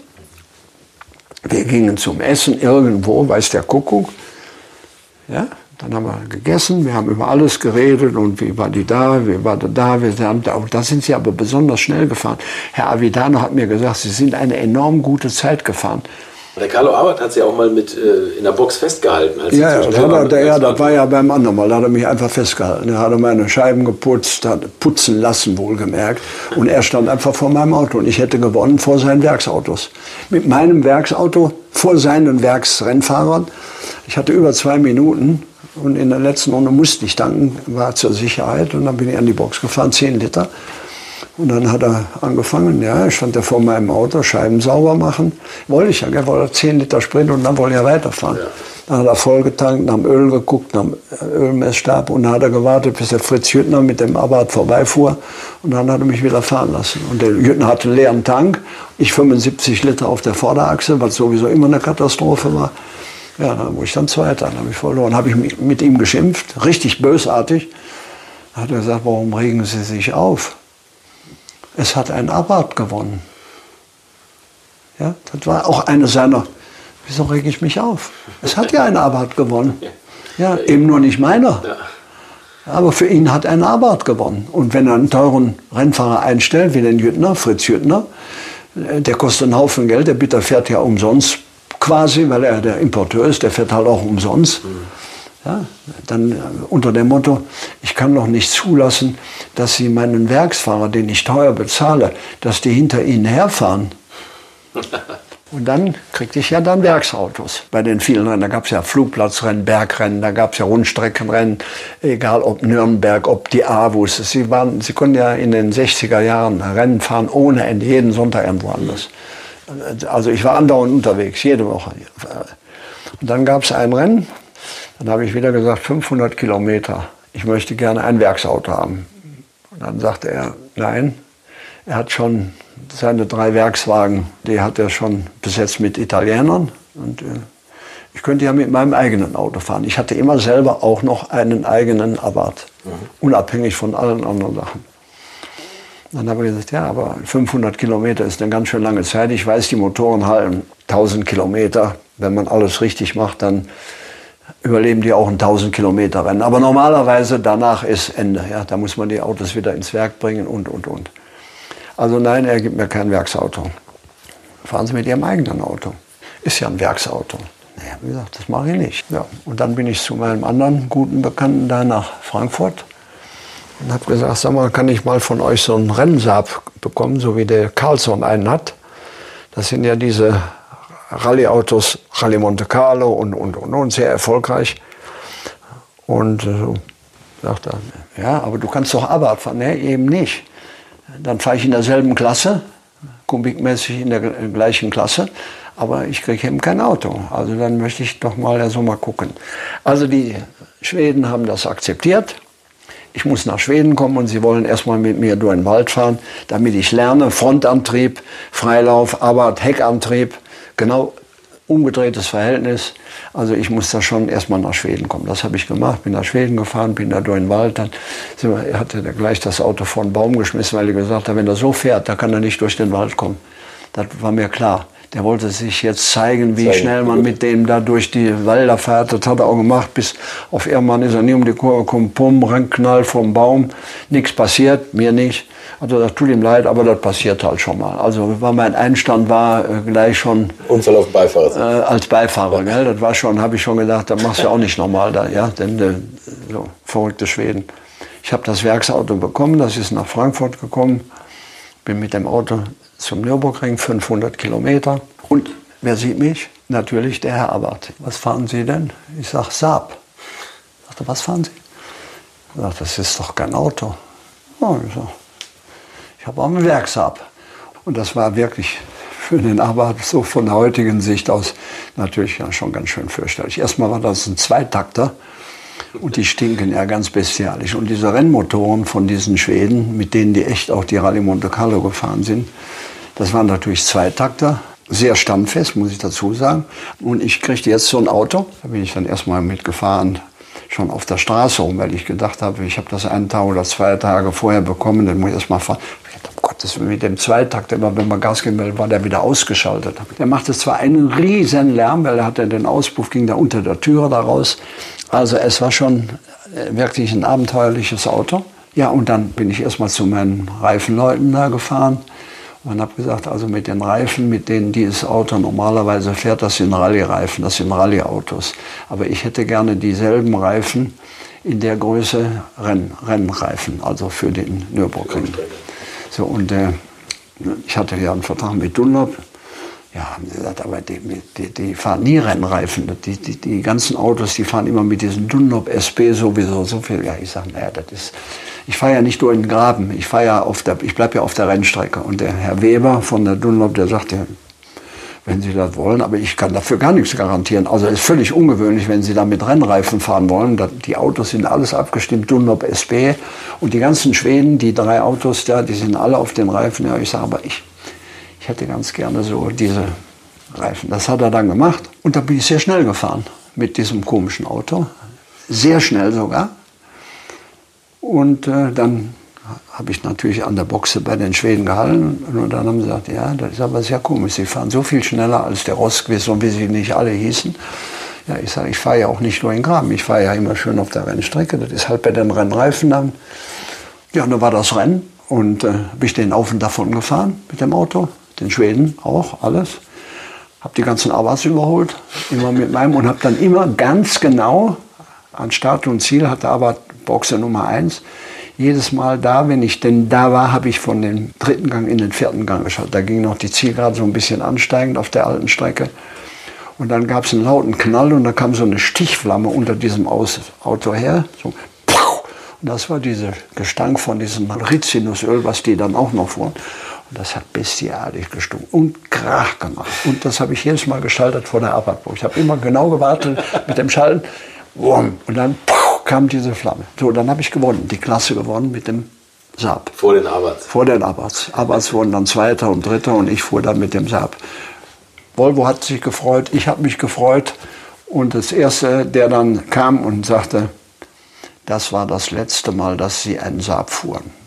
wir gingen zum Essen irgendwo, weiß der Kuckuck. Ja, dann haben wir gegessen, wir haben über alles geredet und wie war die da, wie war der da, wir haben da, da sind sie aber besonders schnell gefahren. Herr Avidano hat mir gesagt, sie sind eine enorm gute Zeit gefahren. Und der Carlo Arbeit hat sie auch mal mit äh, in der Box festgehalten. Ja, ja, das, er, ja das war ja beim anderen Mal. Da hat er mich einfach festgehalten. Er hat meine Scheiben geputzt, hat putzen lassen, wohlgemerkt. Und er stand einfach vor meinem Auto. Und ich hätte gewonnen vor seinen Werksautos. Mit meinem Werksauto vor seinen Werksrennfahrern. Ich hatte über zwei Minuten. Und in der letzten Runde musste ich tanken, war zur Sicherheit. Und dann bin ich an die Box gefahren, 10 Liter. Und dann hat er angefangen, ja, stand er vor meinem Auto, Scheiben sauber machen. Wollte ich ja, gell, wollte 10 Liter Sprint und dann wollte er weiterfahren. Ja. Dann hat er vollgetankt, nach dem Öl geguckt, nach dem Ölmessstab und dann hat er gewartet, bis der Fritz Jüttner mit dem Abarth vorbeifuhr und dann hat er mich wieder fahren lassen. Und der Jüttner hatte einen leeren Tank, ich 75 Liter auf der Vorderachse, was sowieso immer eine Katastrophe war. Ja, dann wurde ich dann Zweiter, dann habe ich verloren. Habe ich mit ihm geschimpft, richtig bösartig. Dann hat er gesagt, warum regen Sie sich auf? Es hat ein Abarth gewonnen. Ja, das war auch eine seiner, wieso rege ich mich auf? Es hat ja ein Abarth gewonnen. Ja, eben nur nicht meiner. Aber für ihn hat ein Abarth gewonnen. Und wenn er einen teuren Rennfahrer einstellt, wie den Jüttner, Fritz Jüttner, äh, der kostet einen Haufen Geld, der Bitter fährt ja umsonst quasi, weil er der Importeur ist, der fährt halt auch umsonst. Mhm. Ja, dann äh, unter dem Motto, ich kann doch nicht zulassen, dass Sie meinen Werksfahrer, den ich teuer bezahle, dass die hinter Ihnen herfahren. Und dann kriegte ich ja dann Werksautos bei den vielen Rennen. Da gab es ja Flugplatzrennen, Bergrennen, da gab es ja Rundstreckenrennen, egal ob Nürnberg, ob die Avus. Sie, waren, sie konnten ja in den 60er Jahren Rennen fahren ohne Ende, jeden Sonntag irgendwo anders. Also ich war andauernd unterwegs, jede Woche. Und dann gab es ein Rennen, dann habe ich wieder gesagt, 500 Kilometer. Ich möchte gerne ein Werksauto haben. Und dann sagte er, nein, er hat schon seine drei Werkswagen, die hat er schon besetzt mit Italienern. Und äh, ich könnte ja mit meinem eigenen Auto fahren. Ich hatte immer selber auch noch einen eigenen Abarth, mhm. unabhängig von allen anderen Sachen. Dann habe ich gesagt, ja, aber 500 Kilometer ist eine ganz schön lange Zeit. Ich weiß, die Motoren halten 1000 Kilometer. Wenn man alles richtig macht, dann überleben die auch ein 1000 Kilometer Rennen. Aber normalerweise danach ist Ende. Ja, da muss man die Autos wieder ins Werk bringen und, und, und. Also nein, er gibt mir kein Werksauto. Fahren Sie mit Ihrem eigenen Auto. Ist ja ein Werksauto. Naja, wie gesagt, das mache ich nicht. Ja, und dann bin ich zu meinem anderen guten Bekannten da nach Frankfurt und habe gesagt, sag mal, kann ich mal von euch so einen Rennsaab bekommen, so wie der Carlson einen hat. Das sind ja diese Rallye-Autos, Rallye Monte Carlo und, und, und, und, sehr erfolgreich. Und äh, so sagt er, ja, aber du kannst doch Abarth fahren. Nee, eben nicht. Dann fahre ich in derselben Klasse, kubikmäßig in der gleichen Klasse, aber ich kriege eben kein Auto. Also dann möchte ich doch mal so mal gucken. Also die Schweden haben das akzeptiert. Ich muss nach Schweden kommen und sie wollen erstmal mit mir durch den Wald fahren, damit ich lerne Frontantrieb, Freilauf, Abarth, Heckantrieb genau umgedrehtes Verhältnis. Also ich muss da schon erstmal nach Schweden kommen. Das habe ich gemacht, bin nach Schweden gefahren, bin da durch den Wald. Dann hatte er gleich das Auto vor den Baum geschmissen, weil er gesagt hat, wenn er so fährt, dann kann er nicht durch den Wald kommen. Das war mir klar. Der wollte sich jetzt zeigen, wie zeigen. schnell man mit dem da durch die Wälder fährt. Das hat er auch gemacht. Bis auf irgendwann ist er nie um die Kurve gekommen, pum, reinknallt vom Baum. Nichts passiert, mir nicht. Also das tut ihm leid, aber das passiert halt schon mal. Also war mein Einstand war äh, gleich schon Unfall auf Beifahrer. Äh, als Beifahrer, gell? Das war schon, habe ich schon gedacht, das machst du auch nicht normal da, ja? Denn äh, so verrückte Schweden. Ich habe das Werksauto bekommen, das ist nach Frankfurt gekommen. Bin mit dem Auto zum Nürburgring, 500 Kilometer. Und wer sieht mich? Natürlich der Herr Abbott. Was fahren Sie denn? Ich sage Saab. Ich sagte, was fahren Sie? Ich sage, das ist doch kein Auto. Oh, ich sage, ich habe auch einen Werksab. Und das war wirklich für den Abbott so von der heutigen Sicht aus natürlich ja schon ganz schön fürchterlich. Erstmal war das ein Zweitakter. Und die stinken ja ganz bestialisch. Und diese Rennmotoren von diesen Schweden, mit denen die echt auch die Rallye Monte Carlo gefahren sind, das waren natürlich Zweitakter, sehr standfest, muss ich dazu sagen. Und ich kriegte jetzt so ein Auto, da bin ich dann erstmal mitgefahren, schon auf der Straße rum, weil ich gedacht habe, ich habe das einen Tag oder zwei Tage vorher bekommen, dann muss ich erst mal fahren. Ich dachte, oh Gott, das mit dem Zweitakt, immer wenn man Gas gemeldet war, der wieder ausgeschaltet. Der machte zwar einen riesen Lärm, weil er hatte den Auspuff, ging da unter der Türe da raus. Also es war schon äh, wirklich ein abenteuerliches Auto. Ja, und dann bin ich erstmal zu meinen Reifenleuten da gefahren und habe gesagt, also mit den Reifen, mit denen dieses Auto normalerweise fährt, das sind Rallye-Reifen, das sind Rallye-Autos. Aber ich hätte gerne dieselben Reifen in der Größe Renn, Rennreifen, also für den Nürburgring. So, und äh, ich hatte ja einen Vertrag mit Dunlop, ja, haben sie gesagt, aber die, die, die fahren nie Rennreifen. Die, die, die, ganzen Autos, die fahren immer mit diesem Dunlop SP sowieso so viel. Ja, ich sage, naja, das ist, ich fahre ja nicht nur in den Graben, ich ja ich bleibe ja auf der Rennstrecke. Und der Herr Weber von der Dunlop, der sagte, wenn Sie das wollen, aber ich kann dafür gar nichts garantieren. Also es ist völlig ungewöhnlich, wenn Sie da mit Rennreifen fahren wollen. Die Autos sind alles abgestimmt, Dunlop SB und die ganzen Schweden, die drei Autos da, die sind alle auf den Reifen. Ja, ich sage, aber ich ich hätte ganz gerne so diese Reifen. Das hat er dann gemacht und da bin ich sehr schnell gefahren mit diesem komischen Auto. Sehr schnell sogar. Und äh, dann habe ich natürlich an der Boxe bei den Schweden gehalten und dann haben sie gesagt, ja, das ist aber sehr komisch, sie fahren so viel schneller als der Rosquist und wie sie nicht alle hießen. Ja, ich sage, ich fahre ja auch nicht nur in Graben, ich fahre ja immer schön auf der Rennstrecke, das ist halt bei den Rennreifen dann. Ja, und dann war das Rennen und äh, bin ich den auf und davon gefahren mit dem Auto den Schweden auch, alles. Habe die ganzen Abbas überholt, immer mit meinem und habe dann immer ganz genau an Start und Ziel hatte aber Boxer Nummer 1. Jedes Mal da, wenn ich denn da war, habe ich von dem dritten Gang in den vierten Gang geschaut. Da ging noch die Zielgerade so ein bisschen ansteigend auf der alten Strecke. Und dann gab es einen lauten Knall und da kam so eine Stichflamme unter diesem Auto her. So, und das war dieser Gestank von diesem Rizinusöl, was die dann auch noch fuhren. Das hat bestialisch gestunken und Krach gemacht. Und das habe ich jedes Mal geschaltet vor der Abfahrtburg. Ich habe immer genau gewartet mit dem Schalten. Und dann kam diese Flamme. So, dann habe ich gewonnen, die Klasse gewonnen mit dem Saab. Vor den Abarts? Vor den Abarts. Abarts wurden dann Zweiter und Dritter und ich fuhr dann mit dem Saab. Volvo hat sich gefreut, ich habe mich gefreut. Und das Erste, der dann kam und sagte, das war das letzte Mal, dass Sie einen Saab fuhren.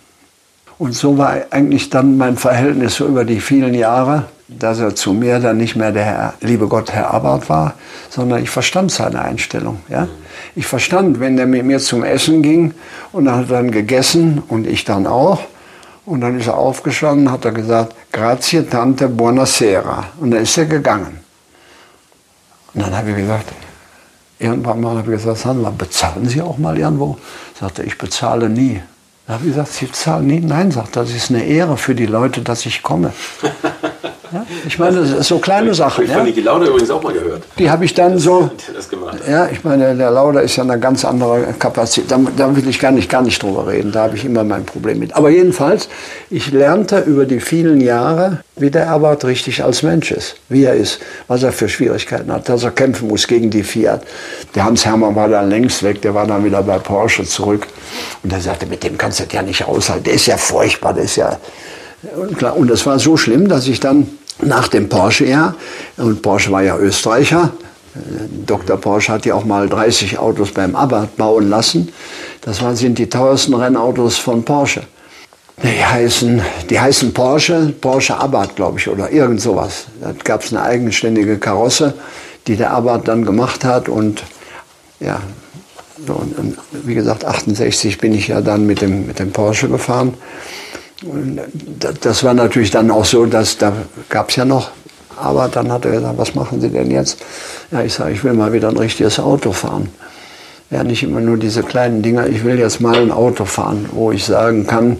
Und so war eigentlich dann mein Verhältnis so über die vielen Jahre, dass er zu mir dann nicht mehr der Herr, liebe Gott, Herr Abbott war, sondern ich verstand seine Einstellung. Ja? Ich verstand, wenn er mit mir zum Essen ging und er hat dann gegessen und ich dann auch. Und dann ist er aufgestanden, hat er gesagt, grazie tante buonasera. Und dann ist er gegangen. Und dann habe ich gesagt, irgendwann mal habe ich gesagt, Sandra, bezahlen Sie auch mal irgendwo? Sagte, ich bezahle nie. Da habe ich gesagt, Sie zahlen nie. Nein, sagt er, das ist eine Ehre für die Leute, dass ich komme. Ja? Ich meine, das ist so kleine Sachen. Ich habe ja? die Lauda übrigens auch mal gehört. Die habe ich dann das, so. Das gemacht. Ja, ich meine, der Lauda ist ja eine ganz andere Kapazität. Da, da, will ich gar nicht, gar nicht drüber reden. Da habe ich immer mein Problem mit. Aber jedenfalls, ich lernte über die vielen Jahre, wie der Abarth richtig als Mensch ist. Wie er ist, was er für Schwierigkeiten hat, dass er kämpfen muss gegen die Fiat. Der Hans Hermann war dann längst weg, der war dann wieder bei Porsche zurück. Und er sagte, mit dem kannst du das ja nicht aushalten. Der ist ja furchtbar, der ist ja und, klar, und das war so schlimm, dass ich dann nach dem Porsche-Jahr. Und Porsche war ja Österreicher. Dr. Porsche hat ja auch mal 30 Autos beim Abarth bauen lassen. Das waren, sind die teuersten Rennautos von Porsche. Die heißen, die heißen Porsche, Porsche Abarth, glaube ich, oder irgend sowas. Da gab es eine eigenständige Karosse, die der Abarth dann gemacht hat. Und ja, so, und, wie gesagt, 68 bin ich ja dann mit dem, mit dem Porsche gefahren. Das war natürlich dann auch so, dass da gab es ja noch. Aber dann hat er gesagt, was machen Sie denn jetzt? Ja, ich sage, ich will mal wieder ein richtiges Auto fahren. Ja, nicht immer nur diese kleinen Dinger. Ich will jetzt mal ein Auto fahren, wo ich sagen kann,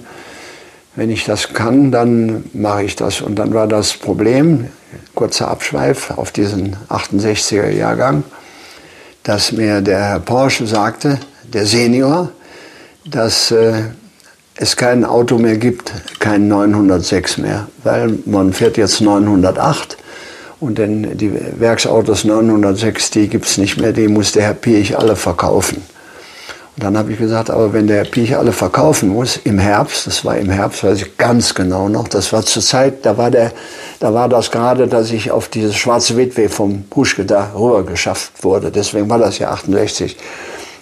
wenn ich das kann, dann mache ich das. Und dann war das Problem, kurzer Abschweif auf diesen 68er Jahrgang, dass mir der Herr Porsche sagte, der Senior, dass äh, es kein Auto mehr gibt, kein 906 mehr, weil man fährt jetzt 908 und denn die Werksautos 906, die gibt es nicht mehr, die muss der Herr Piech alle verkaufen. Und dann habe ich gesagt, aber wenn der Piech alle verkaufen muss, im Herbst, das war im Herbst, weiß ich ganz genau noch, das war zur Zeit, da war, der, da war das gerade, dass ich auf diese schwarze Witwe vom Puschke da rüber geschafft wurde. Deswegen war das ja 68.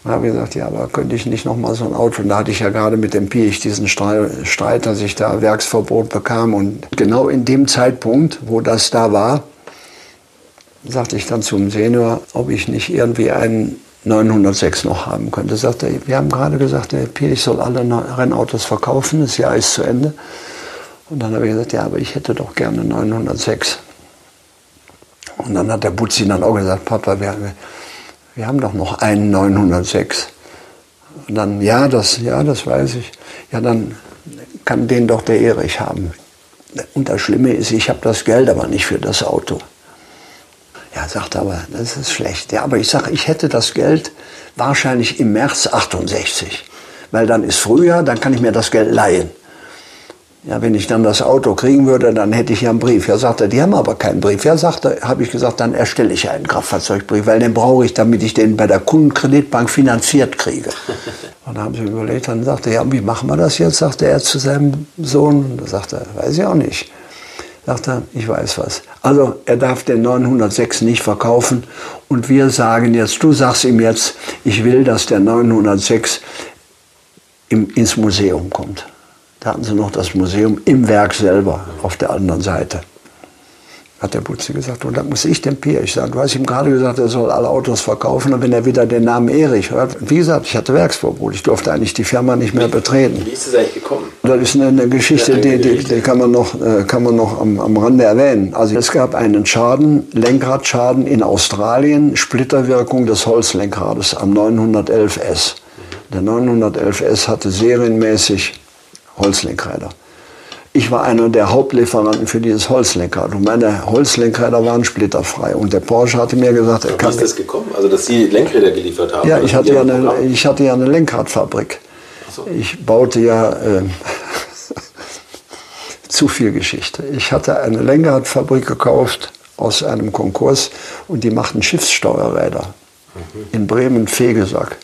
Da habe ich gesagt, ja, aber könnte ich nicht noch mal so ein Auto? Und da hatte ich ja gerade mit dem Piech diesen Streit, dass ich da Werksverbot bekam. Und genau in dem Zeitpunkt, wo das da war, sagte ich dann zum Senior, ob ich nicht irgendwie einen 906 noch haben könnte. Sagte, wir haben gerade gesagt, der Piech soll alle Rennautos verkaufen, das Jahr ist zu Ende. Und dann habe ich gesagt, ja, aber ich hätte doch gerne 906. Und dann hat der Butzi dann auch gesagt, Papa, wir, wir haben doch noch einen 906. Und dann, ja, das, ja, das weiß ich. Ja, dann kann den doch der Erich haben. Und das Schlimme ist, ich habe das Geld aber nicht für das Auto. Ja, sagt er, aber das ist schlecht. Ja, aber ich sage, ich hätte das Geld wahrscheinlich im März 68. Weil dann ist Frühjahr, dann kann ich mir das Geld leihen. Ja, wenn ich dann das Auto kriegen würde, dann hätte ich ja einen Brief. Ja, sagt er, die haben aber keinen Brief. Ja, sagt er, habe ich gesagt, dann erstelle ich einen Kraftfahrzeugbrief, weil den brauche ich, damit ich den bei der Kundenkreditbank finanziert kriege. Und dann haben sie überlegt, dann sagte er, ja, wie machen wir das jetzt? sagte er zu seinem Sohn. Da sagte er, weiß ich auch nicht. Sagt er, ich weiß was. Also er darf den 906 nicht verkaufen und wir sagen jetzt, du sagst ihm jetzt, ich will, dass der 906 im, ins Museum kommt. Da hatten sie noch das Museum im Werk selber auf der anderen Seite hat der Butzi gesagt. Und dann muss ich dem Pierre sagen, du hast ihm gerade gesagt, er soll alle Autos verkaufen. Und wenn er wieder den Namen Erich hört, wie gesagt, ich hatte Werksverbot. Ich durfte eigentlich die Firma nicht mehr betreten. Wie ist es eigentlich gekommen? Das ist eine, eine Geschichte, die, die, die, kann man noch, äh, kann man noch am, am Rande erwähnen. Also es gab einen Schaden, Lenkradschaden in Australien, Splitterwirkung des Holzlenkrades am 911S. Der 911S hatte serienmäßig Holzlenkräder. Ich war einer der Hauptlieferanten für dieses Holzlenkrad. Und meine Holzlenkräder waren splitterfrei. Und der Porsche hatte mir gesagt, er kann. Wie ist das gekommen? Also, dass Sie Lenkräder geliefert haben? Ja, ich hatte ja, eine, ich hatte ja eine Lenkradfabrik. So. Ich baute ja. Äh, zu viel Geschichte. Ich hatte eine Lenkradfabrik gekauft aus einem Konkurs und die machten Schiffssteuerräder mhm. in Bremen-Fegesack.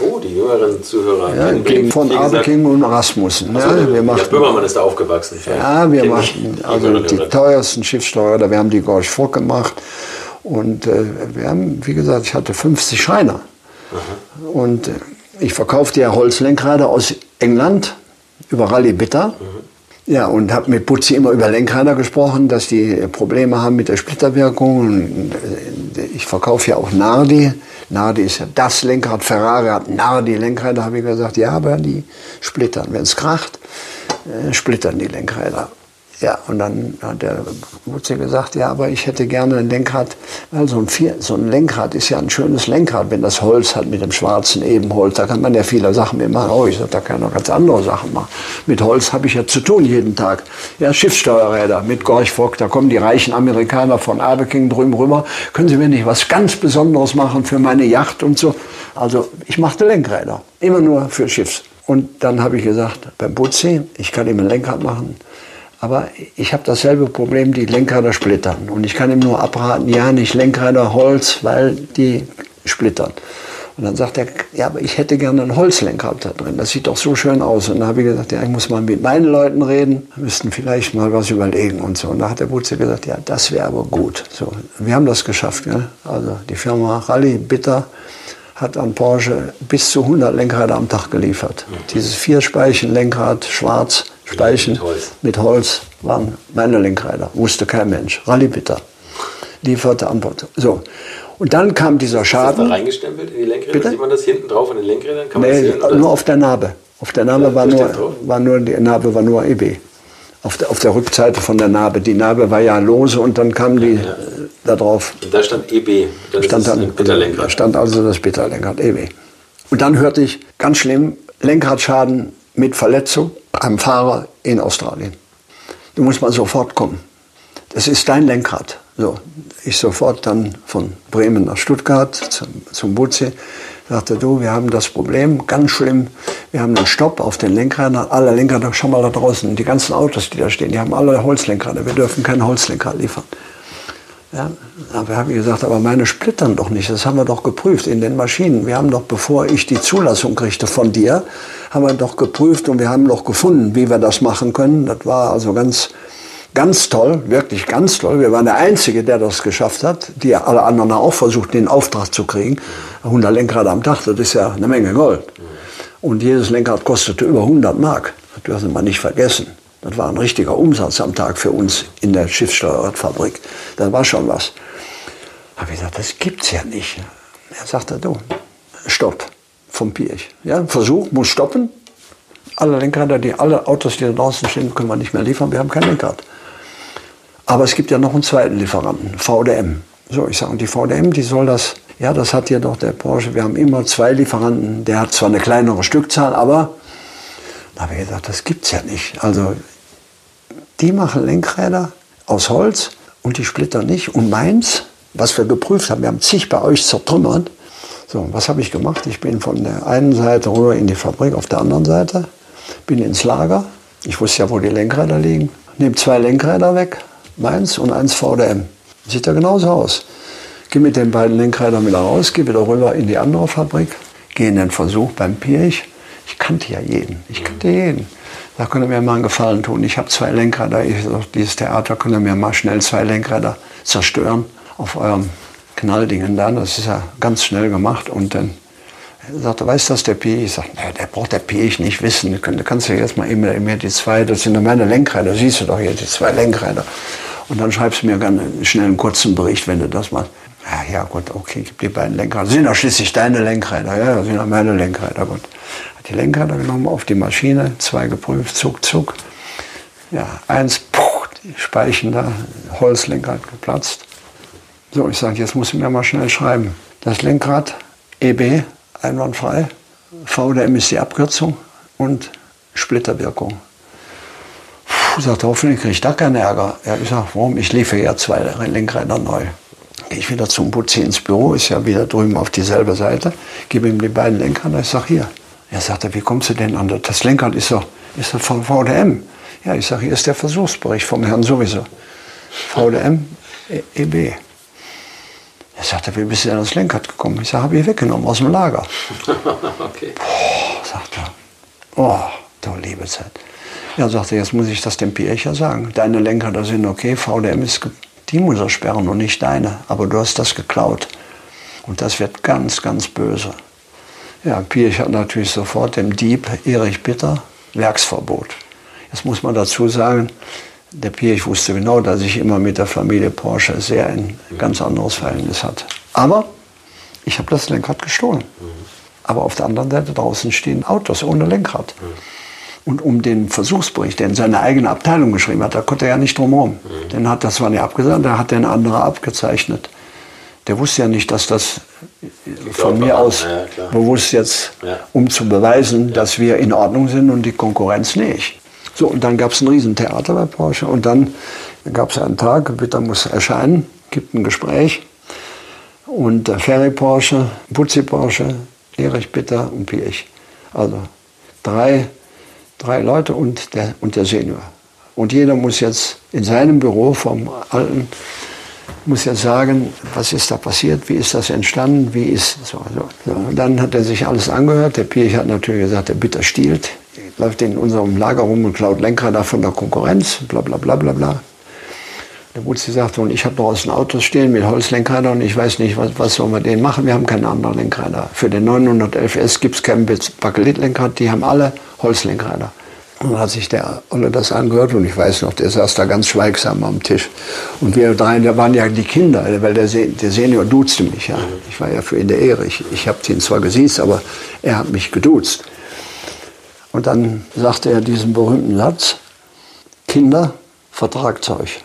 Oh, die jüngeren Zuhörer. Ja, kennen von Abeking und Rasmussen. Ja, so, wir machten, Böhmermann ist da aufgewachsen. Ja, wir machten also die teuersten Schiffssteuer, wir haben die Gorch Fock gemacht. Und äh, wir haben, wie gesagt, ich hatte 50 Scheiner. Aha. Und äh, ich verkaufte ja Holzlenkräder aus England über Rallye Bitter. Mhm. Ja, und habe mit Putzi immer über Lenkräder gesprochen, dass die Probleme haben mit der Splitterwirkung. Und äh, ich verkaufe ja auch Nardi. Nardi ist ja das Lenkrad, Ferrari hat Nardi-Lenkräder, habe ich gesagt, ja, aber die splittern. Wenn es kracht, äh, splittern die Lenkräder. Ja, und dann hat der Wutze gesagt, ja, aber ich hätte gerne ein Lenkrad, weil so ein, Vier, so ein Lenkrad ist ja ein schönes Lenkrad, wenn das Holz hat mit dem schwarzen Ebenholz, da kann man ja viele Sachen mit machen. Oh, ich sag, da kann man ganz andere Sachen machen. Mit Holz habe ich ja zu tun jeden Tag. Ja, Schiffssteuerräder mit Gorch da kommen die reichen Amerikaner von Abeking drüben rüber. Können Sie mir nicht was ganz Besonderes machen für meine Yacht und so? Also ich machte Lenkräder, immer nur für Schiffs. Und dann habe ich gesagt, beim Butzi, ich kann ihm ein Lenkrad machen aber ich habe dasselbe Problem, die Lenkräder splittern. Und ich kann ihm nur abraten, ja, nicht Lenkräder Holz, weil die splittern. Und dann sagt er, ja, aber ich hätte gerne ein Holzlenkrad da drin. Das sieht doch so schön aus. Und dann habe ich gesagt, ja, ich muss mal mit meinen Leuten reden. Wir müssten vielleicht mal was überlegen und so. Und da hat der Butze gesagt, ja, das wäre aber gut. So, wir haben das geschafft. Gell? Also die Firma Rallye Bitter hat an Porsche bis zu 100 Lenkräder am Tag geliefert. Mhm. Dieses Vierspeichen-Lenkrad, schwarz, Speichen mit Holz. mit Holz, waren meine Lenkräder. Wusste kein Mensch. Rallye Bitter lieferte Antwort. So. Und dann kam dieser Schaden. Ist das da reingestempelt in die Lenkräder? Bitte? Sieht man das hinten drauf an den Lenkrädern? Kann nee, sehen, nur auf der Narbe. Auf der Narbe ja, war, nur, war nur, die Narbe war nur EB. Auf der, auf der Rückseite von der Narbe. Die Narbe war ja lose und dann kam die ja. da drauf. Und da stand EB. Dann stand dann, Da stand also das Bitterlenkrad, EB. Und dann hörte ich, ganz schlimm, Lenkradschaden mit Verletzung am Fahrer in Australien. Du musst mal sofort kommen. Das ist dein Lenkrad. So, ich sofort dann von Bremen nach Stuttgart zum, zum Butze. Sagte, du, wir haben das Problem, ganz schlimm. Wir haben einen Stopp auf den Lenkrädern. Alle Lenkräder, schau mal da draußen, die ganzen Autos, die da stehen, die haben alle Holzlenkrad. Wir dürfen kein Holzlenkrad liefern. Ja, aber habe ich gesagt, aber meine splittern doch nicht. Das haben wir doch geprüft in den Maschinen. Wir haben doch, bevor ich die Zulassung kriegte von dir, haben wir doch geprüft und wir haben doch gefunden, wie wir das machen können. Das war also ganz Ganz toll, wirklich ganz toll. Wir waren der Einzige, der das geschafft hat. Die alle anderen auch versucht, den Auftrag zu kriegen. 100 Lenkrad am Tag, das ist ja eine Menge Gold. Und jedes Lenkrad kostete über 100 Mark. Das dürfen wir nicht vergessen. Das war ein richtiger Umsatz am Tag für uns in der Schiffssteuerradfabrik. Das war schon was. Habe ich gesagt, das gibt's ja nicht. Er sagte, du, stopp, vom Pirch. Ja, Versuch, muss stoppen. Alle Lenkräder, die, alle Autos, die da draußen stehen, können wir nicht mehr liefern. Wir haben kein Lenkrad. Aber es gibt ja noch einen zweiten Lieferanten, VDM. So, ich sage, und die VDM, die soll das, ja, das hat hier doch der Porsche. Wir haben immer zwei Lieferanten. Der hat zwar eine kleinere Stückzahl, aber da habe ich gesagt, das gibt's ja nicht. Also, die machen Lenkräder aus Holz und die Splitter nicht. Und meins, was wir geprüft haben, wir haben zig bei euch zertrümmert. So, was habe ich gemacht? Ich bin von der einen Seite rüber in die Fabrik, auf der anderen Seite, bin ins Lager. Ich wusste ja, wo die Lenkräder liegen. Nehme zwei Lenkräder weg, meins und eins VDM. Sieht ja genauso aus. Gehe mit den beiden Lenkrädern wieder raus, gehe wieder rüber in die andere Fabrik, gehe in den Versuch beim Pirch. Ich kannte ja jeden. Ich kannte jeden. Da könnt ihr mir mal einen Gefallen tun. Ich habe zwei Lenkräder. Ich dieses Theater könnt ihr mir mal schnell zwei Lenkräder zerstören auf eurem Knalldingen da. Das ist ja ganz schnell gemacht. Und dann sagt er, weiß das der Pirch? Ich sage, nee, der braucht der Pirch nicht wissen. Du kannst ja jetzt mal immer, immer die zwei, das sind meine Lenkräder. Siehst du doch hier, die zwei Lenkräder. Und dann schreibst du mir gerne schnell einen kurzen Bericht, wenn du das machst. Ja, ja gut, okay, gib die beiden Lenkräder. Sind doch schließlich deine Lenkräder. Ja, das sind doch meine Lenkräder. Gut. Hat die Lenkräder genommen, auf die Maschine, zwei geprüft, zuck, zuck. Ja, eins, puh, die Speichen da, Holzlenkrad geplatzt. So, ich sage, jetzt muss ich mir mal schnell schreiben. Das Lenkrad EB, einwandfrei. VDM ist die Abkürzung und Splitterwirkung. Ich sagte, hoffentlich kriege ich da keinen Ärger. Ja, ich sage, warum? Ich liefere ja zwei Lenkräder neu. Gehe ich wieder zum Butzi ins Büro, ist ja wieder drüben auf dieselbe Seite, gebe ihm die beiden Lenkräder, ich sage, hier. Er sagte, wie kommst du denn an das Lenkrad? Ist doch, ist doch vom VDM. Ja, ich sage, hier ist der Versuchsbericht vom Herrn sowieso. VDM, EB. Er sagte, wie bist du denn ans Lenkrad gekommen? Ich sage, habe ich weggenommen aus dem Lager. okay. Boah, sagt er. Oh, du liebe Zeit. Ja, sagte, jetzt muss ich das dem Pierre sagen. Deine Lenker, da sind okay, VDM ist, die muss er sperren und nicht deine. Aber du hast das geklaut. Und das wird ganz, ganz böse. Ja, Pierre hat natürlich sofort dem Dieb Erich Bitter Werksverbot. Jetzt muss man dazu sagen, der Pierre wusste genau, dass ich immer mit der Familie Porsche sehr ein ganz anderes Verhältnis hatte. Aber ich habe das Lenkrad gestohlen. Aber auf der anderen Seite draußen stehen Autos ohne Lenkrad. Und um den Versuchsbericht, den seine eigene Abteilung geschrieben hat, da konnte er ja nicht drum herum. Mhm. Den hat das zwar nicht abgesagt, da hat der ein anderer abgezeichnet. Der wusste ja nicht, dass das von mir aus ja, bewusst jetzt, ja. um zu beweisen, dass wir in Ordnung sind und die Konkurrenz nicht. So, und dann gab es ein Riesentheater bei Porsche und dann gab es einen Tag, Bitter muss erscheinen, gibt ein Gespräch und Ferry Porsche, Butzi Porsche, Erich Bitter und Pirch. Also drei drei Leute und der, und der Senior. Und jeder muss jetzt in seinem Büro vom alten muss ja sagen, was ist da passiert, wie ist das entstanden, wie ist so. so. Dann hat er sich alles angehört. Der Pirch hat natürlich gesagt, der Bitter stiehlt, läuft in unserem Lager rum und klaut Lenkrad von der Konkurrenz, bla bla bla bla bla. Der Butzi sagte, und ich habe draußen Autos stehen mit Holzlenkrädern und ich weiß nicht, was, was sollen wir denen machen. Wir haben keine anderen Lenkräder. Für den 911S gibt es kein Bakelitlenkrad, die haben alle Holzlenkräder. Und dann hat sich der Olle das angehört und ich weiß noch, der saß da ganz schweigsam am Tisch. Und wir drei, da waren ja die Kinder, weil der, der Senior duzte mich ja. Ich war ja für ihn der Ehre. Ich, ich habe ihn zwar gesiezt, aber er hat mich geduzt. Und dann sagte er diesen berühmten Satz, Kinder, vertragt euch.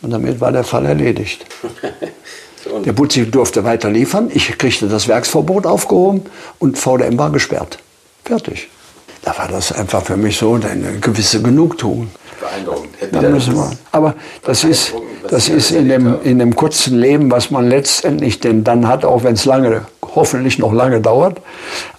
Und damit war der Fall erledigt. der Butzi durfte weiter liefern. Ich kriegte das Werksverbot aufgehoben und VDM war gesperrt. Fertig. Da war das einfach für mich so eine gewisse Genugtuung. Beeindruckend. Aber das ist, das ist in dem, in dem kurzen Leben, was man letztendlich denn dann hat, auch wenn es lange, hoffentlich noch lange dauert.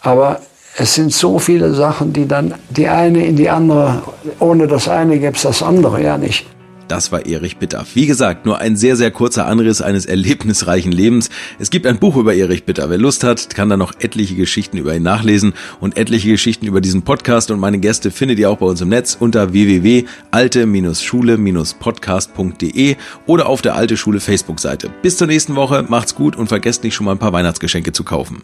Aber es sind so viele Sachen, die dann die eine in die andere, ohne das eine gäbe es das andere ja nicht. Das war Erich Bitter. Wie gesagt, nur ein sehr, sehr kurzer Anriss eines erlebnisreichen Lebens. Es gibt ein Buch über Erich Bitter. Wer Lust hat, kann da noch etliche Geschichten über ihn nachlesen und etliche Geschichten über diesen Podcast und meine Gäste findet ihr auch bei uns im Netz unter www.alte-schule-podcast.de oder auf der Alte Schule Facebook-Seite. Bis zur nächsten Woche, macht's gut und vergesst nicht schon mal ein paar Weihnachtsgeschenke zu kaufen.